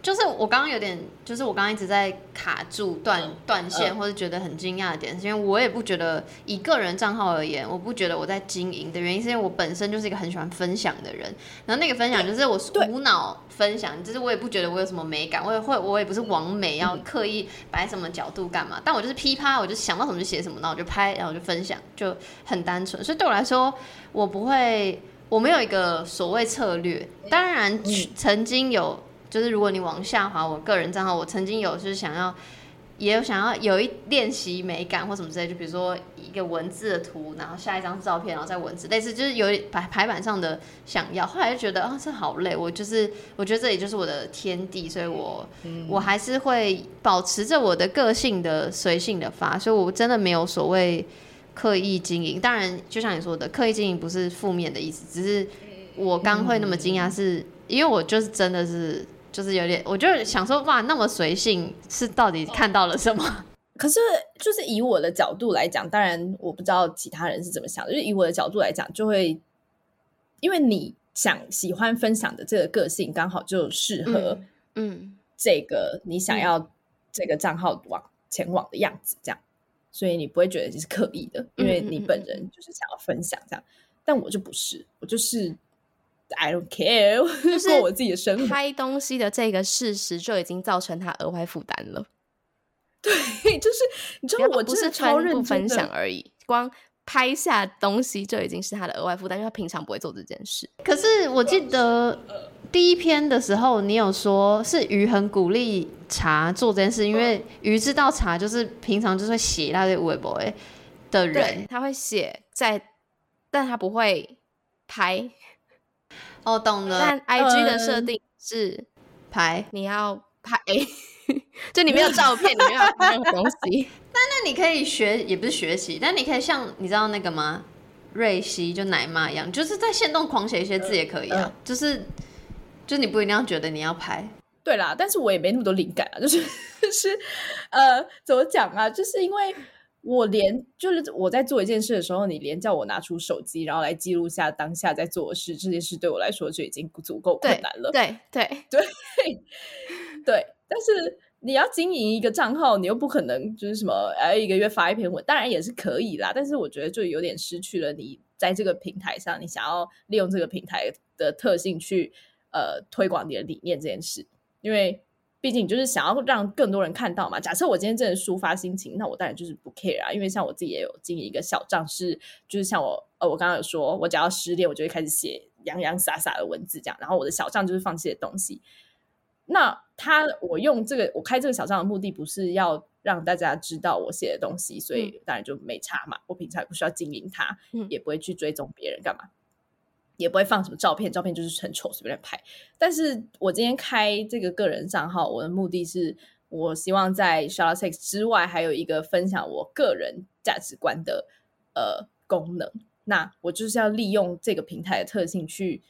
就是我刚刚有点，就是我刚刚一直在卡住断断线，或者觉得很惊讶的点，是因为我也不觉得以个人账号而言，我不觉得我在经营的原因，是因为我本身就是一个很喜欢分享的人，然后那个分享就是我无脑分享，就是我也不觉得我有什么美感，我也会我也不是完美要刻意摆什么角度干嘛，但我就是噼啪，我就想到什么就写什么，然后我就拍，然后我就分享，就很单纯，所以对我来说，我不会，我没有一个所谓策略，当然曾经有。就是如果你往下滑，我个人账号，我曾经有就是想要，也有想要有一练习美感或什么之类，就比如说一个文字的图，然后下一张照片，然后再文字，类似就是有排排版上的想要，后来就觉得啊、哦，这好累，我就是我觉得这里就是我的天地，所以我、嗯、我还是会保持着我的个性的随性的发，所以我真的没有所谓刻意经营。当然，就像你说的，刻意经营不是负面的意思，只是我刚会那么惊讶，是因为我就是真的是。就是有点，我就想说，哇，那么随性，是到底看到了什么？可是，就是以我的角度来讲，当然我不知道其他人是怎么想的。就是以我的角度来讲，就会因为你想喜欢分享的这个个性，刚好就适合，嗯，这个你想要这个账号往前往的样子，这样，所以你不会觉得你是刻意的，因为你本人就是想要分享这样。但我就不是，我就是。I don't care，就是 过我自己的生活。拍东西的这个事实就已经造成他额外负担了。对，就是你知道，我不是超认分享而已，光拍下东西就已经是他的额外负担，因为他平常不会做这件事。可是我记得第一篇的时候，你有说是鱼很鼓励茶做这件事，因为鱼知道茶就是平常就是会写那些微博的人，他会写在，但他不会拍。哦，懂了。但 I G 的设定是拍，你要拍，就你没有照片，你没有拍任何东西。但那你可以学，也不是学习，但你可以像你知道那个吗？瑞希就奶妈一样，就是在线动狂写一些字也可以啊。呃、就是，就是你不一定要觉得你要拍。对啦，但是我也没那么多灵感啊，就是就是呃，怎么讲啊？就是因为。我连就是我在做一件事的时候，你连叫我拿出手机，然后来记录下当下在做的事，这件事对我来说就已经足够困难了。对对 对对，但是你要经营一个账号，你又不可能就是什么哎，一个月发一篇文，当然也是可以啦。但是我觉得就有点失去了你在这个平台上，你想要利用这个平台的特性去呃推广你的理念这件事，因为。毕竟就是想要让更多人看到嘛。假设我今天真的抒发心情，那我当然就是不 care 啊。因为像我自己也有经营一个小账，是就是像我呃，我刚刚有说，我只要失恋，我就会开始写洋洋洒洒的文字这样。然后我的小账就是放这些东西。那他我用这个我开这个小账的目的，不是要让大家知道我写的东西，所以当然就没差嘛。我平常也不需要经营它，也不会去追踪别人干嘛。也不会放什么照片，照片就是很丑，随便拍。但是我今天开这个个人账号，我的目的是我希望在 Shout Out Sex 之外，还有一个分享我个人价值观的呃功能。那我就是要利用这个平台的特性去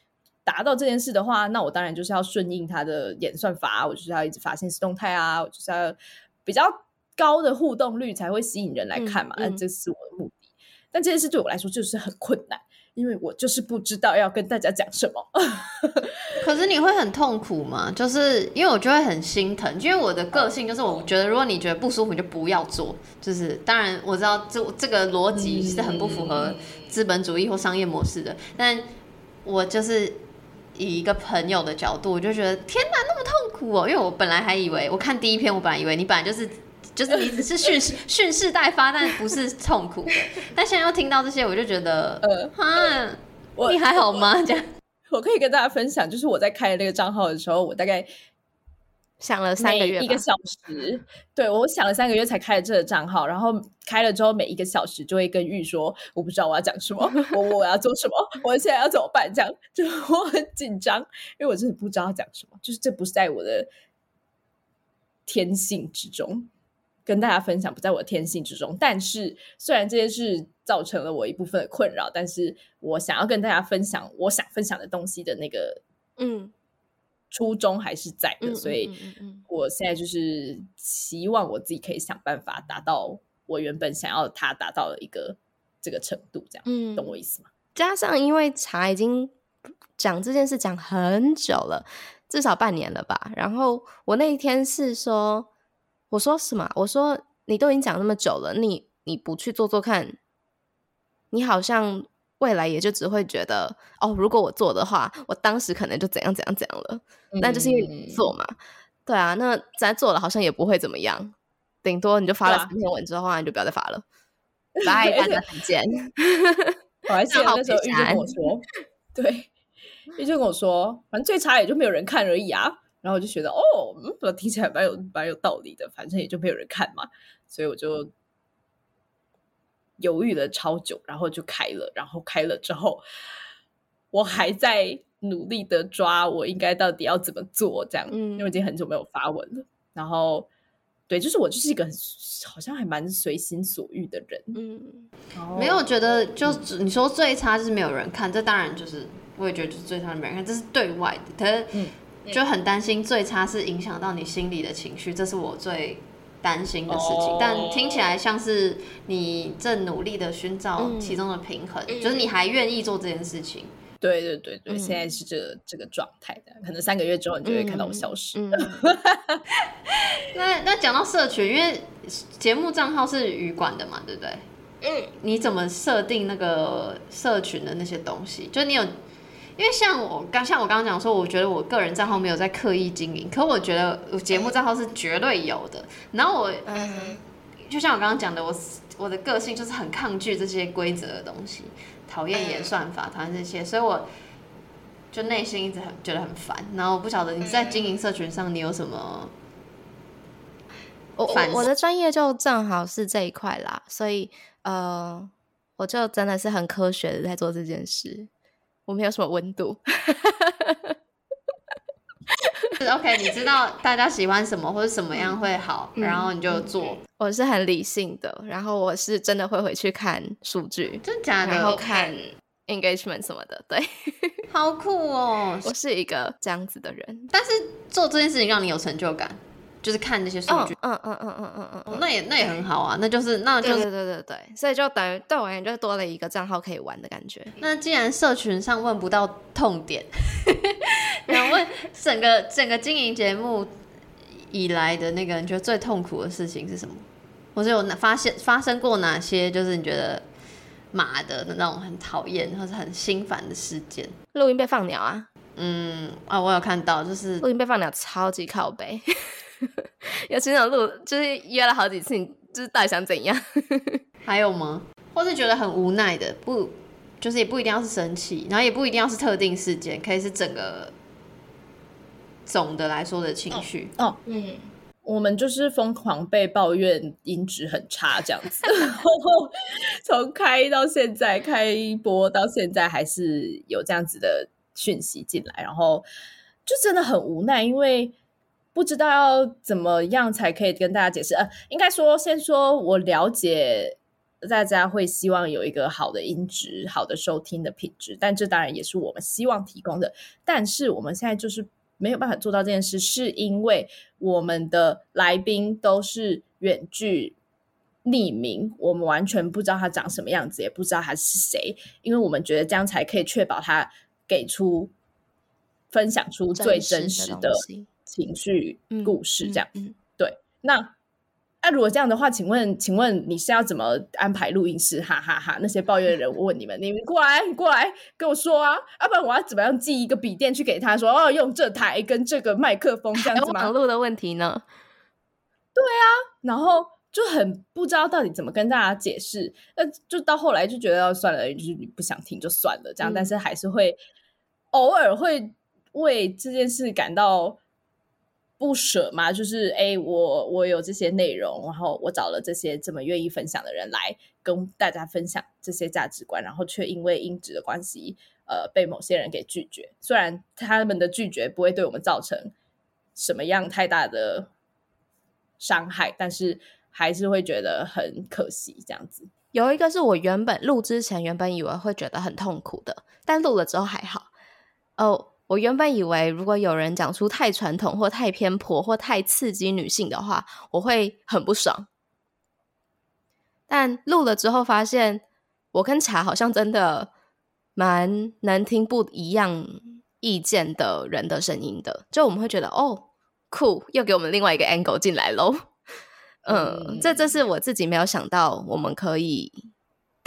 达到这件事的话，那我当然就是要顺应它的演算法，我就是要一直发现实动态啊，我就是要比较高的互动率才会吸引人来看嘛。那、嗯嗯、这是我的目的。但这件事对我来说就是很困难。因为我就是不知道要跟大家讲什么，可是你会很痛苦吗？就是因为我就会很心疼，因为我的个性就是我觉得如果你觉得不舒服，你就不要做。就是当然我知道这这个逻辑是很不符合资本主义或商业模式的，但我就是以一个朋友的角度，我就觉得天哪，那么痛苦哦！因为我本来还以为，我看第一篇，我本来以为你本来就是。就是你只是蓄势 蓄势待发，但不是痛苦的。但现在又听到这些，我就觉得，呃，哈，我你还好吗？这样，我可以跟大家分享，就是我在开那个账号的时候，我大概想了三个月，一个小时，对，我想了三个月才开了这个账号，然后开了之后每一个小时就会跟玉说，我不知道我要讲什么，我我要做什么，我现在要怎么办？这样就 我很紧张，因为我真的不知道要讲什么，就是这不是在我的天性之中。跟大家分享不在我的天性之中，但是虽然这件事造成了我一部分的困扰，但是我想要跟大家分享我想分享的东西的那个嗯初衷还是在的，嗯、所以我现在就是希望我自己可以想办法达到我原本想要他达到的一个这个程度，这样，嗯，懂我意思吗？加上因为茶已经讲这件事讲很久了，至少半年了吧，然后我那一天是说。我说什么？我说你都已经讲那么久了，你你不去做做看，你好像未来也就只会觉得哦，如果我做的话，我当时可能就怎样怎样怎样了。那、嗯、就是因为你做嘛，对啊，那咱做了好像也不会怎么样，顶多你就发了三篇文之后，你就不要再发了。拜，大家再见。我还记得那时候玉就跟我说，对，玉就跟我说，反正最差也就没有人看而已啊。然后我就觉得，哦，嗯，听起来蛮有蛮有道理的。反正也就没有人看嘛，所以我就犹豫了超久，然后就开了。然后开了之后，我还在努力的抓我应该到底要怎么做，这样，嗯，因为已经很久没有发文了。然后，对，就是我就是一个好像还蛮随心所欲的人，嗯，没有觉得就你说最差就是没有人看，这当然就是我也觉得就是最差的没人看，这是对外的，可是，嗯。就很担心最差是影响到你心里的情绪，这是我最担心的事情。Oh. 但听起来像是你正努力的寻找其中的平衡，嗯、就是你还愿意做这件事情。对对对对，嗯、现在是这个这个状态的，可能三个月之后你就会看到我消失。那那讲到社群，因为节目账号是鱼管的嘛，对不对？嗯，你怎么设定那个社群的那些东西？就你有。因为像我刚像我刚刚讲说，我觉得我个人账号没有在刻意经营，可我觉得我节目账号是绝对有的。然后我，嗯，就像我刚刚讲的，我我的个性就是很抗拒这些规则的东西，讨厌演算法，讨厌这些，所以我就内心一直很觉得很烦。然后我不晓得你在经营社群上你有什么？我我我的专业就正好是这一块啦，所以呃，我就真的是很科学的在做这件事。我没有什么温度，OK，你知道大家喜欢什么或者什么样会好，嗯、然后你就做。我是很理性的，然后我是真的会回去看数据，真假的，然后看 engagement 什么的，对，好酷哦！我是一个这样子的人，但是做这件事情让你有成就感。就是看那些数据，嗯嗯嗯嗯嗯嗯嗯，那也那也很好啊，那就是那就是对对对对，所以就等于对我而言就多了一个账号可以玩的感觉。那既然社群上问不到痛点，想问整个整个经营节目以来的那个你觉得最痛苦的事情是什么？或者有哪发现发生过哪些就是你觉得马的那种很讨厌或者很心烦的事件？录音被放鸟啊？嗯啊，我有看到，就是录音被放鸟，超级靠北。有经常录，就是约了好几次，你就是到底想怎样？还有吗？或是觉得很无奈的，不，就是也不一定要是生气，然后也不一定要是特定事件，可以是整个总的来说的情绪。哦，嗯，我们就是疯狂被抱怨音质很差这样子，然后从开到现在，开播到现在还是有这样子的讯息进来，然后就真的很无奈，因为。不知道要怎么样才可以跟大家解释。呃，应该说，先说我了解大家会希望有一个好的音质、好的收听的品质，但这当然也是我们希望提供的。但是我们现在就是没有办法做到这件事，是因为我们的来宾都是远距匿名，我们完全不知道他长什么样子，也不知道他是谁，因为我们觉得这样才可以确保他给出、分享出最真实的情绪故事这样，嗯嗯嗯、对。那那、啊、如果这样的话，请问，请问你是要怎么安排录音室？哈哈哈，哈！那些抱怨的人，我问你们，你们过来，你过来跟我说啊！要、啊、不然我要怎么样寄一个笔电去给他说，哦，用这台跟这个麦克风这样子 吗？网络的问题呢？对啊，然后就很不知道到底怎么跟大家解释。那就到后来就觉得要算了，就是你不想听就算了这样，嗯、但是还是会偶尔会为这件事感到。不舍嘛，就是哎，我我有这些内容，然后我找了这些这么愿意分享的人来跟大家分享这些价值观，然后却因为音质的关系，呃，被某些人给拒绝。虽然他们的拒绝不会对我们造成什么样太大的伤害，但是还是会觉得很可惜。这样子，有一个是我原本录之前原本以为会觉得很痛苦的，但录了之后还好。哦。我原本以为，如果有人讲出太传统或太偏颇或太刺激女性的话，我会很不爽。但录了之后发现，我跟茶好像真的蛮能听不一样意见的人的声音的。就我们会觉得，哦，酷，又给我们另外一个 angle 进来喽。嗯，嗯，这这是我自己没有想到，我们可以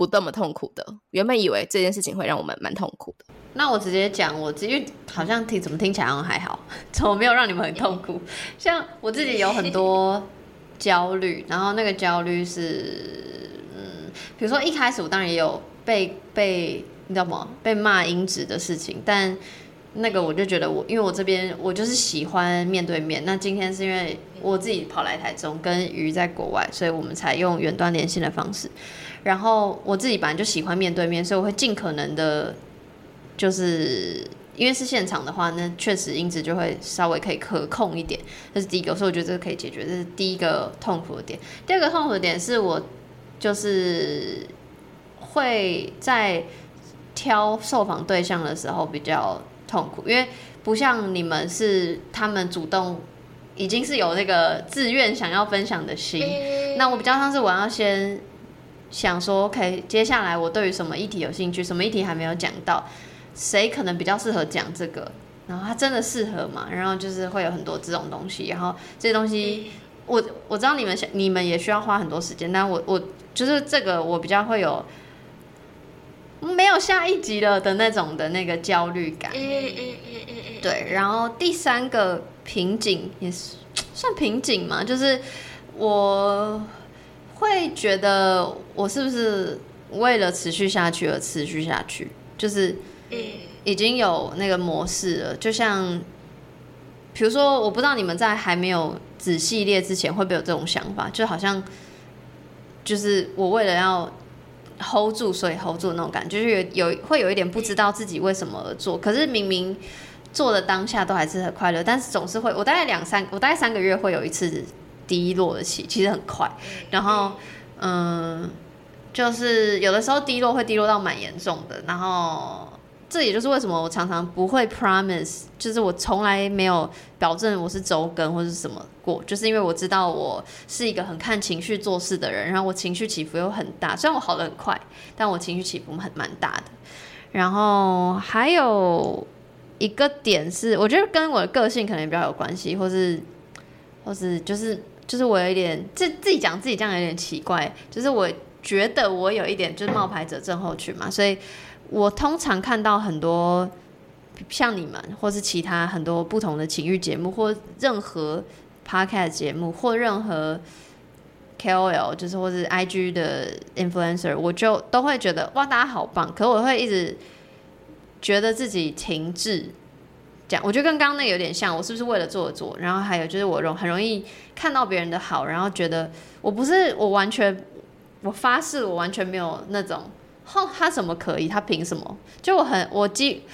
不这么痛苦的。原本以为这件事情会让我们蛮痛苦的。那我直接讲，我直接好像听怎么听起来好像还好，怎么没有让你们很痛苦？像我自己有很多焦虑，然后那个焦虑是，嗯，比如说一开始我当然也有被被你知道吗？被骂音质的事情，但那个我就觉得我，因为我这边我就是喜欢面对面。那今天是因为我自己跑来台中，跟鱼在国外，所以我们才用远端连线的方式。然后我自己本来就喜欢面对面，所以我会尽可能的。就是因为是现场的话，那确实音质就会稍微可以可控一点，这是第一个，所以我觉得这个可以解决，这是第一个痛苦的点。第二个痛苦的点是我就是会在挑受访对象的时候比较痛苦，因为不像你们是他们主动，已经是有那个自愿想要分享的心，那我比较像是我要先想说，OK，接下来我对于什么议题有兴趣，什么议题还没有讲到。谁可能比较适合讲这个？然后他真的适合嘛？然后就是会有很多这种东西，然后这些东西，我我知道你们想，你们也需要花很多时间，但我我就是这个，我比较会有没有下一集了的那种的那个焦虑感。对，然后第三个瓶颈也是算瓶颈嘛，就是我会觉得我是不是为了持续下去而持续下去，就是。已经有那个模式了，就像，比如说，我不知道你们在还没有子系列之前会不会有这种想法，就好像，就是我为了要 hold 住，所以 hold 住那种感觉，就是有有会有一点不知道自己为什么而做，可是明明做的当下都还是很快乐，但是总是会，我大概两三，我大概三个月会有一次低落的期，其实很快，然后嗯，就是有的时候低落会低落到蛮严重的，然后。这也就是为什么我常常不会 promise，就是我从来没有保证我是周更或是什么过，就是因为我知道我是一个很看情绪做事的人，然后我情绪起伏又很大，虽然我好的很快，但我情绪起伏很蛮大的。然后还有一个点是，我觉得跟我的个性可能比较有关系，或是或是就是就是我有一点自自己讲自己这样有点奇怪，就是我觉得我有一点就是冒牌者症候群嘛，所以。我通常看到很多像你们，或是其他很多不同的情欲节目，或任何 podcast 节目，或任何 KOL，就是或是 IG 的 influencer，我就都会觉得哇，大家好棒！可我会一直觉得自己停滞，这样我觉得跟刚刚那个有点像，我是不是为了做而做？然后还有就是我容很容易看到别人的好，然后觉得我不是我完全，我发誓我完全没有那种。哼，他怎么可以？他凭什么？就我很我记，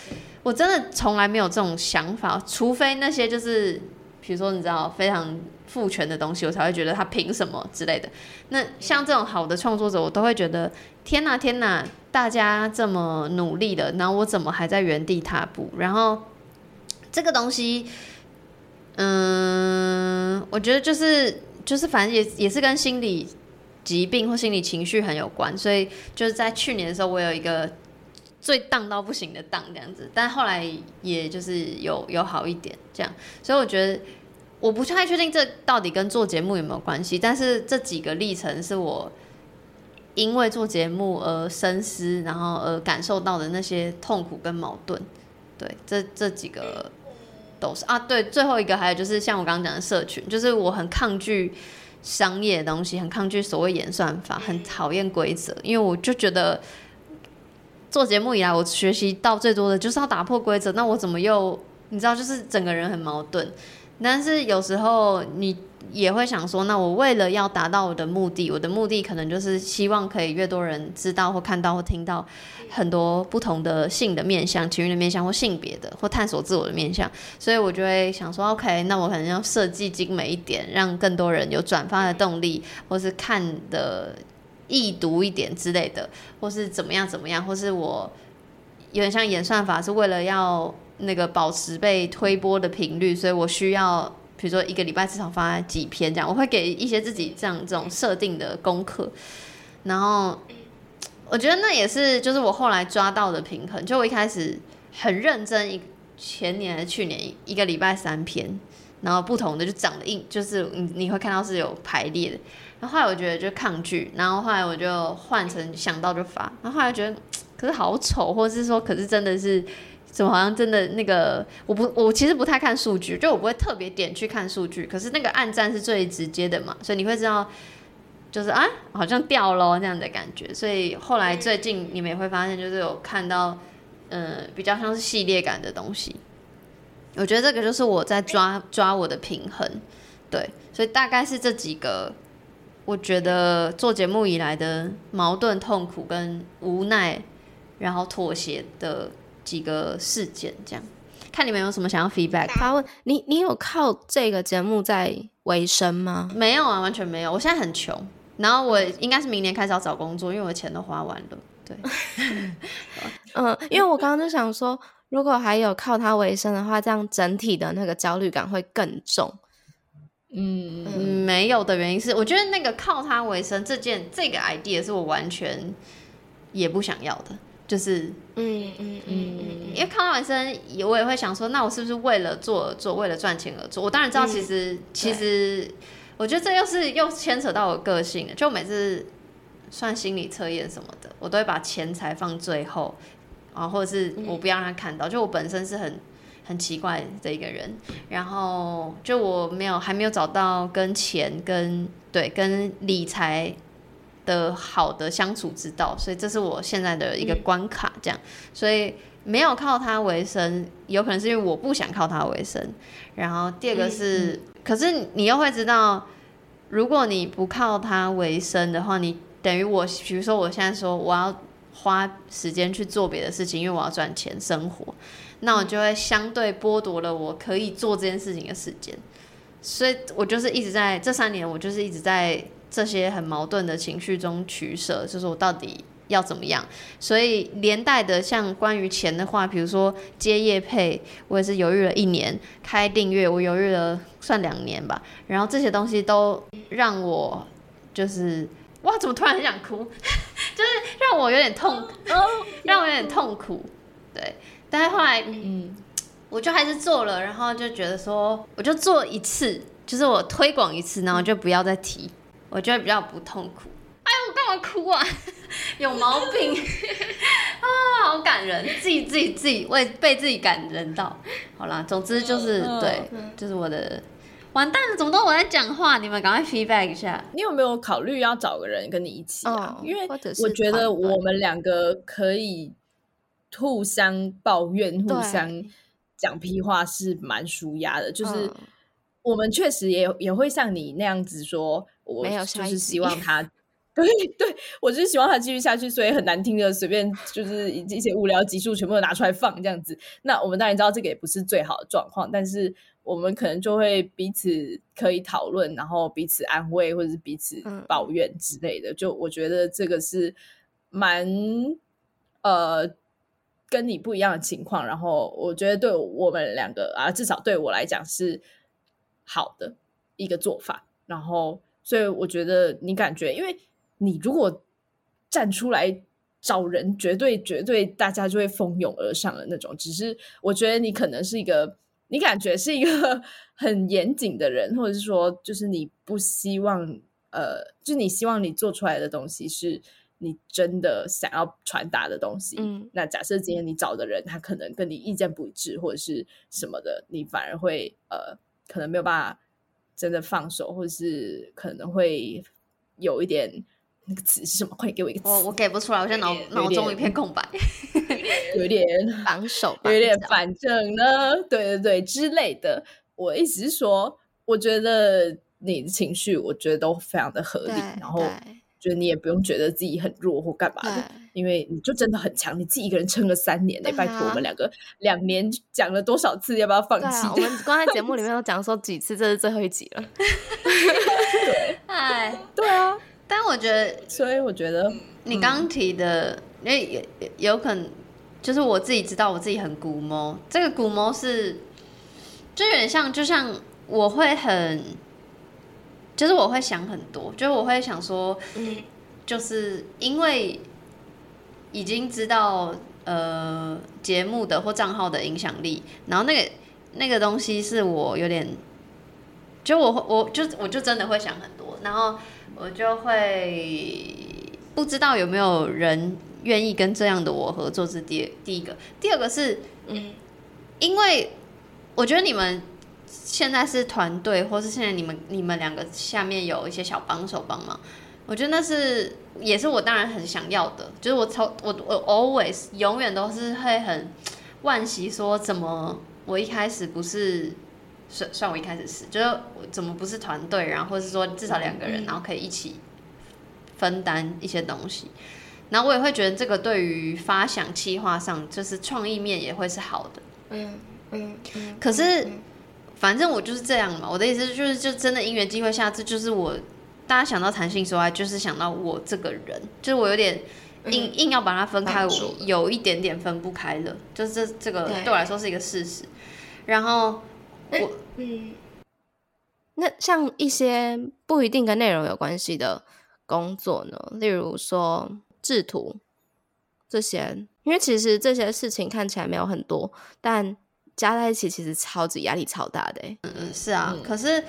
我真的从来没有这种想法，除非那些就是，比如说你知道非常父权的东西，我才会觉得他凭什么之类的。那像这种好的创作者，我都会觉得天哪天哪，大家这么努力了，然后我怎么还在原地踏步？然后这个东西，嗯，我觉得就是就是反正也也是跟心理。疾病或心理情绪很有关，所以就是在去年的时候，我有一个最荡到不行的荡这样子，但后来也就是有有好一点这样，所以我觉得我不太确定这到底跟做节目有没有关系，但是这几个历程是我因为做节目而深思，然后而感受到的那些痛苦跟矛盾，对，这这几个都是啊，对，最后一个还有就是像我刚刚讲的社群，就是我很抗拒。商业的东西很抗拒所谓演算法，很讨厌规则，因为我就觉得做节目以来，我学习到最多的就是要打破规则。那我怎么又你知道，就是整个人很矛盾。但是有时候你也会想说，那我为了要达到我的目的，我的目的可能就是希望可以越多人知道或看到或听到很多不同的性的面向、情欲的面向或性别的或探索自我的面向，所以我就会想说，OK，那我可能要设计精美一点，让更多人有转发的动力，或是看的易读一点之类的，或是怎么样怎么样，或是我有点像演算法，是为了要。那个保持被推播的频率，所以我需要，比如说一个礼拜至少发几篇这样，我会给一些自己这样这种设定的功课，然后我觉得那也是就是我后来抓到的平衡。就我一开始很认真，一前年还是去年一个礼拜三篇，然后不同的就长得硬，就是你你会看到是有排列的。然后后来我觉得就抗拒，然后后来我就换成想到就发，然后后来觉得 可是好丑，或者是说可是真的是。怎么好像真的那个？我不，我其实不太看数据，就我不会特别点去看数据。可是那个暗战是最直接的嘛，所以你会知道，就是啊，好像掉喽这样的感觉。所以后来最近你们也会发现，就是有看到，嗯，比较像是系列感的东西。我觉得这个就是我在抓抓我的平衡，对，所以大概是这几个，我觉得做节目以来的矛盾、痛苦跟无奈，然后妥协的。几个事件，这样看你们有什么想要 feedback。他问你，你有靠这个节目在维生吗？没有啊，完全没有。我现在很穷，然后我应该是明年开始要找工作，因为我的钱都花完了。对，嗯，因为我刚刚就想说，如果还有靠它维生的话，这样整体的那个焦虑感会更重。嗯，嗯，没有的原因是，我觉得那个靠它维生这件这个 idea 是我完全也不想要的。就是，嗯嗯嗯，因为康完生，我也会想说，那我是不是为了做而做，为了赚钱而做？我当然知道，其实、嗯、其实，我觉得这又是又牵扯到我个性。就每次算心理测验什么的，我都会把钱财放最后，啊，或者是我不要让他看到。就我本身是很很奇怪的一个人，然后就我没有还没有找到跟钱跟对跟理财。的好的相处之道，所以这是我现在的一个关卡，这样，嗯、所以没有靠它为生，有可能是因为我不想靠它为生。然后第二个是，可是你又会知道，如果你不靠它为生的话，你等于我，比如说我现在说我要花时间去做别的事情，因为我要赚钱生活，那我就会相对剥夺了我可以做这件事情的时间。所以我就是一直在这三年，我就是一直在。这些很矛盾的情绪中取舍，就是我到底要怎么样？所以连带的，像关于钱的话，比如说接业配，我也是犹豫了一年；开订阅，我犹豫了算两年吧。然后这些东西都让我就是哇，怎么突然很想哭？就是让我有点痛，让我有点痛苦。对，但是后来嗯，我就还是做了，然后就觉得说，我就做一次，就是我推广一次，然后就不要再提。我觉得比较不痛苦。哎呦，我干嘛哭啊？有毛病 啊！好感人，自己自己自己为被自己感人到。好啦，总之就是、嗯、对，嗯、就是我的完蛋了，怎么都我在讲话？你们赶快 feedback 一下。你有没有考虑要找个人跟你一起啊？哦、因为我觉得我们两个可以互相抱怨、互相讲屁话是蛮舒压的。就是我们确实也也会像你那样子说。我就是希望他，对对，我就是希望他继续下去，所以很难听的随便就是一些无聊集数全部都拿出来放这样子。那我们当然知道这个也不是最好的状况，但是我们可能就会彼此可以讨论，然后彼此安慰，或者是彼此抱怨之类的。嗯、就我觉得这个是蛮呃跟你不一样的情况，然后我觉得对我们两个啊，至少对我来讲是好的一个做法，然后。所以我觉得你感觉，因为你如果站出来找人，绝对绝对大家就会蜂拥而上的那种。只是我觉得你可能是一个，你感觉是一个 很严谨的人，或者是说，就是你不希望，呃，就你希望你做出来的东西是你真的想要传达的东西。嗯，那假设今天你找的人他可能跟你意见不一致，或者是什么的，你反而会呃，可能没有办法。真的放手，或者是可能会有一点那个词是什么？快给我一个词！我我给不出来，我现在脑脑中一片空白，有点 绑手，有点反正呢，对对对之类的。我意思是说，我觉得你的情绪，我觉得都非常的合理，然后觉得你也不用觉得自己很弱或干嘛的，因为你就真的很强，你自己一个人撑了三年呢、欸。拜托我们两个两年讲了多少次，要不要放弃、啊？我们 刚才节目里面都讲说几次，这是最后一集了。对，哎，对啊。但我觉得，所以我觉得你刚刚提的，因为有有可能就是我自己知道我自己很龟毛，这个龟毛是就有点像，就像我会很，就是我会想很多，就是我会想说，嗯，就是因为已经知道呃节目的或账号的影响力，然后那个那个东西是我有点，就我我就我就真的会想很多，然后。我就会不知道有没有人愿意跟这样的我合作，是第第一个。第二个是，嗯，因为我觉得你们现在是团队，或是现在你们你们两个下面有一些小帮手帮忙，我觉得那是也是我当然很想要的。就是我从我我 always 永远都是会很惋惜，说怎么我一开始不是。算算我一开始是，就是我怎么不是团队，然后或是说至少两个人，然后可以一起分担一些东西，然后我也会觉得这个对于发想企划上，就是创意面也会是好的。嗯嗯。可是反正我就是这样嘛，我的意思就是，就真的因缘机会下，这就是我大家想到弹性说爱，就是想到我这个人，就是我有点硬硬要把它分开，我有一点点分不开了，就是这这个对我来说是一个事实，然后。我嗯，那像一些不一定跟内容有关系的工作呢，例如说制图这些，因为其实这些事情看起来没有很多，但加在一起其实超级压力超大的。嗯嗯，是啊。嗯、可是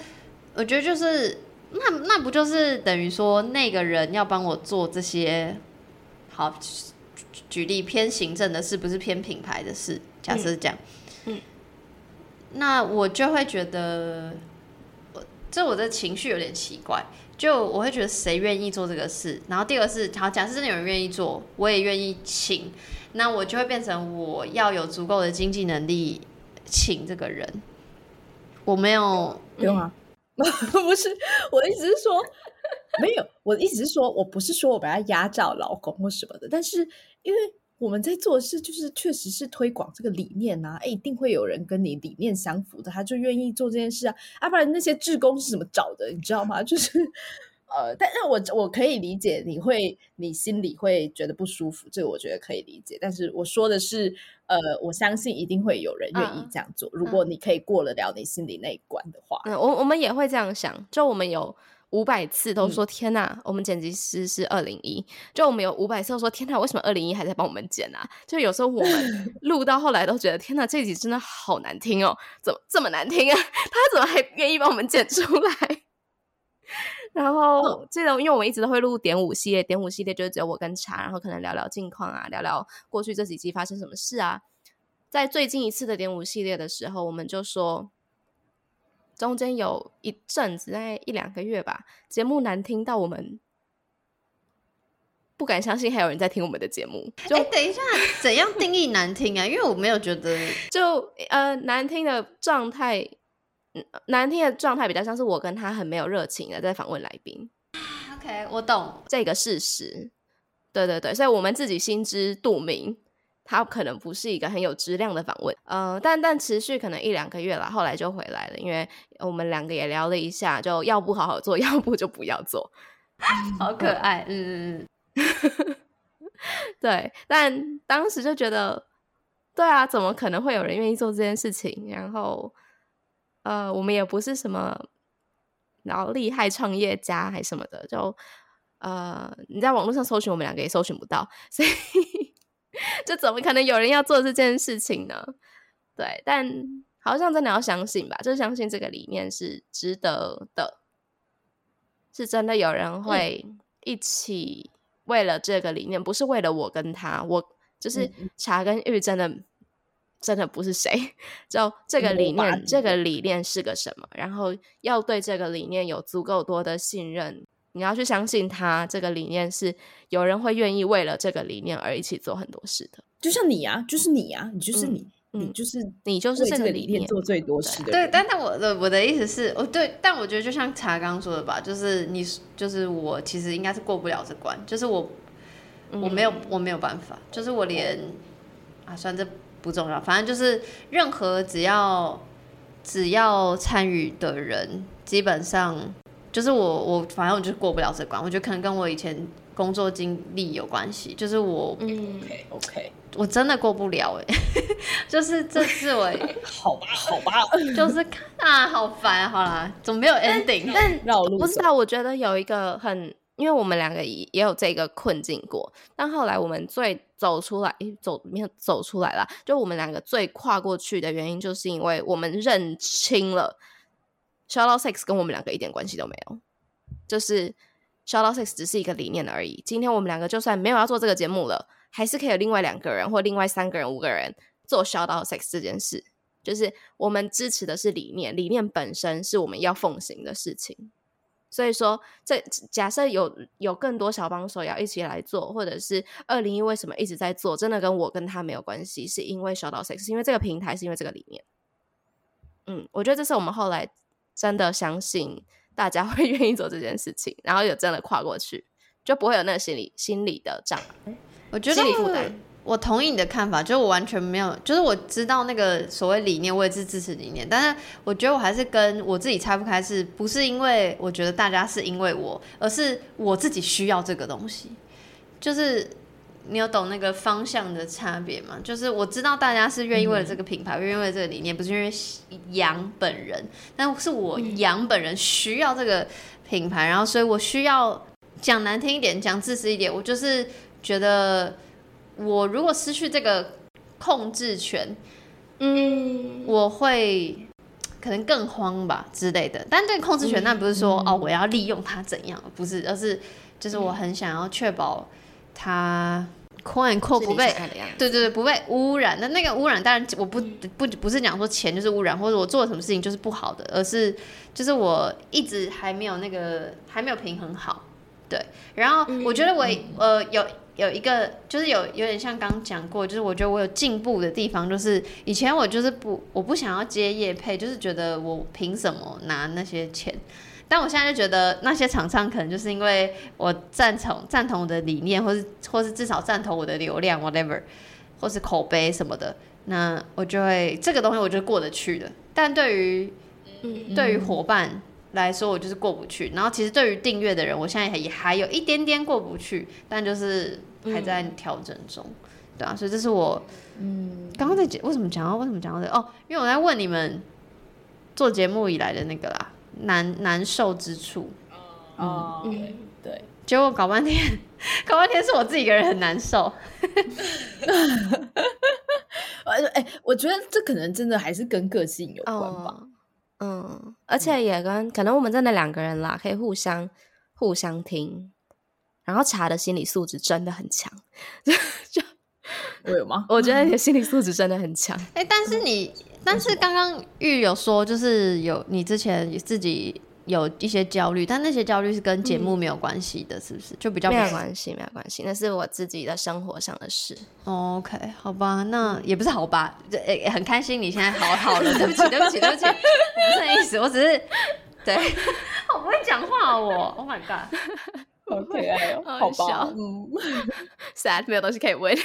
我觉得就是那那不就是等于说那个人要帮我做这些，好举例偏行政的事，不是偏品牌的事。假设这样。嗯那我就会觉得，我这我的情绪有点奇怪，就我会觉得谁愿意做这个事？然后第二个是，好，假设真的有人愿意做，我也愿意请，那我就会变成我要有足够的经济能力请这个人。我没有用啊，不是，我的意思是说没有，我的意思是说我不是说我把他压榨老公或什么的，但是因为。我们在做事就是，确实是推广这个理念呐、啊，哎，一定会有人跟你理念相符的，他就愿意做这件事啊。啊，不然那些志工是怎么找的，你知道吗？就是，呃，但是我我可以理解你会，你心里会觉得不舒服，这个我觉得可以理解。但是我说的是，呃，我相信一定会有人愿意这样做，嗯、如果你可以过得了你心里那一关的话。嗯，我我们也会这样想，就我们有。五百次都说天哪，嗯、我们剪辑师是二零一，就我们有五百次都说天哪，为什么二零一还在帮我们剪啊？就有时候我们 录到后来都觉得天哪，这集真的好难听哦，怎么这么难听啊？他怎么还愿意帮我们剪出来？然后记得，因为我们一直都会录点五系列，点五系列就是只有我跟茶，然后可能聊聊近况啊，聊聊过去这几集发生什么事啊。在最近一次的点五系列的时候，我们就说。中间有一阵子，大概一两个月吧，节目难听到我们不敢相信还有人在听我们的节目。就、欸、等一下，怎样定义难听啊？因为我没有觉得，就呃难听的状态，难听的状态比较像是我跟他很没有热情的在访问来宾。OK，我懂这个事实。对对对，所以我们自己心知肚明。他可能不是一个很有质量的访问，呃，但但持续可能一两个月了，后来就回来了，因为我们两个也聊了一下，就要不好好做，要不就不要做，好可爱，嗯嗯嗯，对，但当时就觉得，对啊，怎么可能会有人愿意做这件事情？然后，呃，我们也不是什么然后厉害创业家还什么的，就呃，你在网络上搜寻我们两个也搜寻不到，所以。就怎么可能有人要做这件事情呢？对，但好像真的要相信吧，就相信这个理念是值得的，是真的有人会一起为了这个理念，嗯、不是为了我跟他，我就是茶跟玉，真的真的不是谁，就这个理念，这个理念是个什么，然后要对这个理念有足够多的信任。你要去相信他这个理念是有人会愿意为了这个理念而一起做很多事的，就像你啊，就是你啊，你就是你，你就是你就是这个理念做最多事的。对，但但我的我的意思是，哦，对，但我觉得就像茶刚刚说的吧，就是你就是我其实应该是过不了这关，就是我我没有我没有办法，就是我连啊，算这不重要，反正就是任何只要只要参与的人，基本上就是我我反正我就过不了这关，我觉得可能跟我以前。工作经历有关系，就是我，嗯，OK OK，我真的过不了哎，就是这次我，好吧好吧，就是看啊，好烦，好啦，怎么没有 ending？但，但不知道，我觉得有一个很，因为我们两个也也有这个困境过，但后来我们最走出来，走没有走出来啦，就我们两个最跨过去的原因，就是因为我们认清了，Shout Out Sex 跟我们两个一点关系都没有，就是。Shout Out Sex 只是一个理念而已。今天我们两个就算没有要做这个节目了，还是可以有另外两个人或另外三个人、五个人做 Shout Out Sex 这件事。就是我们支持的是理念，理念本身是我们要奉行的事情。所以说，这假设有有更多小帮手要一起来做，或者是二零一为什么一直在做，真的跟我跟他没有关系，是因为 Shout Out Six，是因为这个平台，是因为这个理念。嗯，我觉得这是我们后来真的相信。大家 会愿意做这件事情，然后有真的跨过去，就不会有那个心理心理的障碍。我觉得我同意你的看法，就是我完全没有，就是我知道那个所谓理念，我也是支持理念，但是我觉得我还是跟我自己拆不开，是不是因为我觉得大家是因为我，而是我自己需要这个东西，就是。你有懂那个方向的差别吗？就是我知道大家是愿意为了这个品牌，愿、嗯、意为了这个理念，不是因为杨本人，但是我杨本人需要这个品牌，然后所以我需要讲难听一点，讲自私一点，我就是觉得我如果失去这个控制权，嗯，我会可能更慌吧之类的。但这个控制权，那不是说、嗯、哦我要利用它怎样，不是，而是就是我很想要确保它。宽阔不被对对对不被污染，那那个污染当然我不不不是讲说钱就是污染，或者我做了什么事情就是不好的，而是就是我一直还没有那个还没有平衡好，对。然后我觉得我、嗯、呃有有一个就是有有点像刚讲过，就是我觉得我有进步的地方，就是以前我就是不我不想要接业配，就是觉得我凭什么拿那些钱。但我现在就觉得那些厂商可能就是因为我赞同赞同我的理念，或是或是至少赞同我的流量，whatever，或是口碑什么的，那我就会这个东西我就过得去的。但对于、嗯、对于伙伴来说，我就是过不去。然后其实对于订阅的人，我现在也还有一点点过不去，但就是还在调整中，嗯、对啊。所以这是我嗯刚刚在讲为什么讲到为什么讲到这个、哦，因为我在问你们做节目以来的那个啦。难难受之处，哦、嗯，对对，结果搞半天，搞半天是我自己一个人很难受。我觉得这可能真的还是跟个性有关吧。哦、嗯，而且也跟可能我们真的两个人啦，可以互相互相听，然后茶的心理素质真的很强。就 我有吗？我觉得你的心理素质真的很强。哎、欸，但是你。但是刚刚玉有说，就是有你之前自己有一些焦虑，但那些焦虑是跟节目没有关系的，是不是？就比较没有关系，没有关系，那是我自己的生活上的事。OK，好吧，那也不是好吧，诶，很开心你现在好好了，对不起，对不起，对不起，我不是那意思，我只是对，我不会讲话我，Oh my god，好可爱哦，好吧，嗯，sad 没有东西可以问。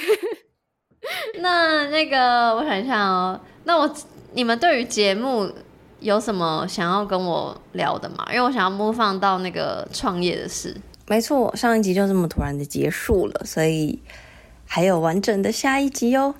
那那个我想一下哦，那我。你们对于节目有什么想要跟我聊的吗？因为我想要模仿到那个创业的事。没错，上一集就这么突然的结束了，所以还有完整的下一集哦。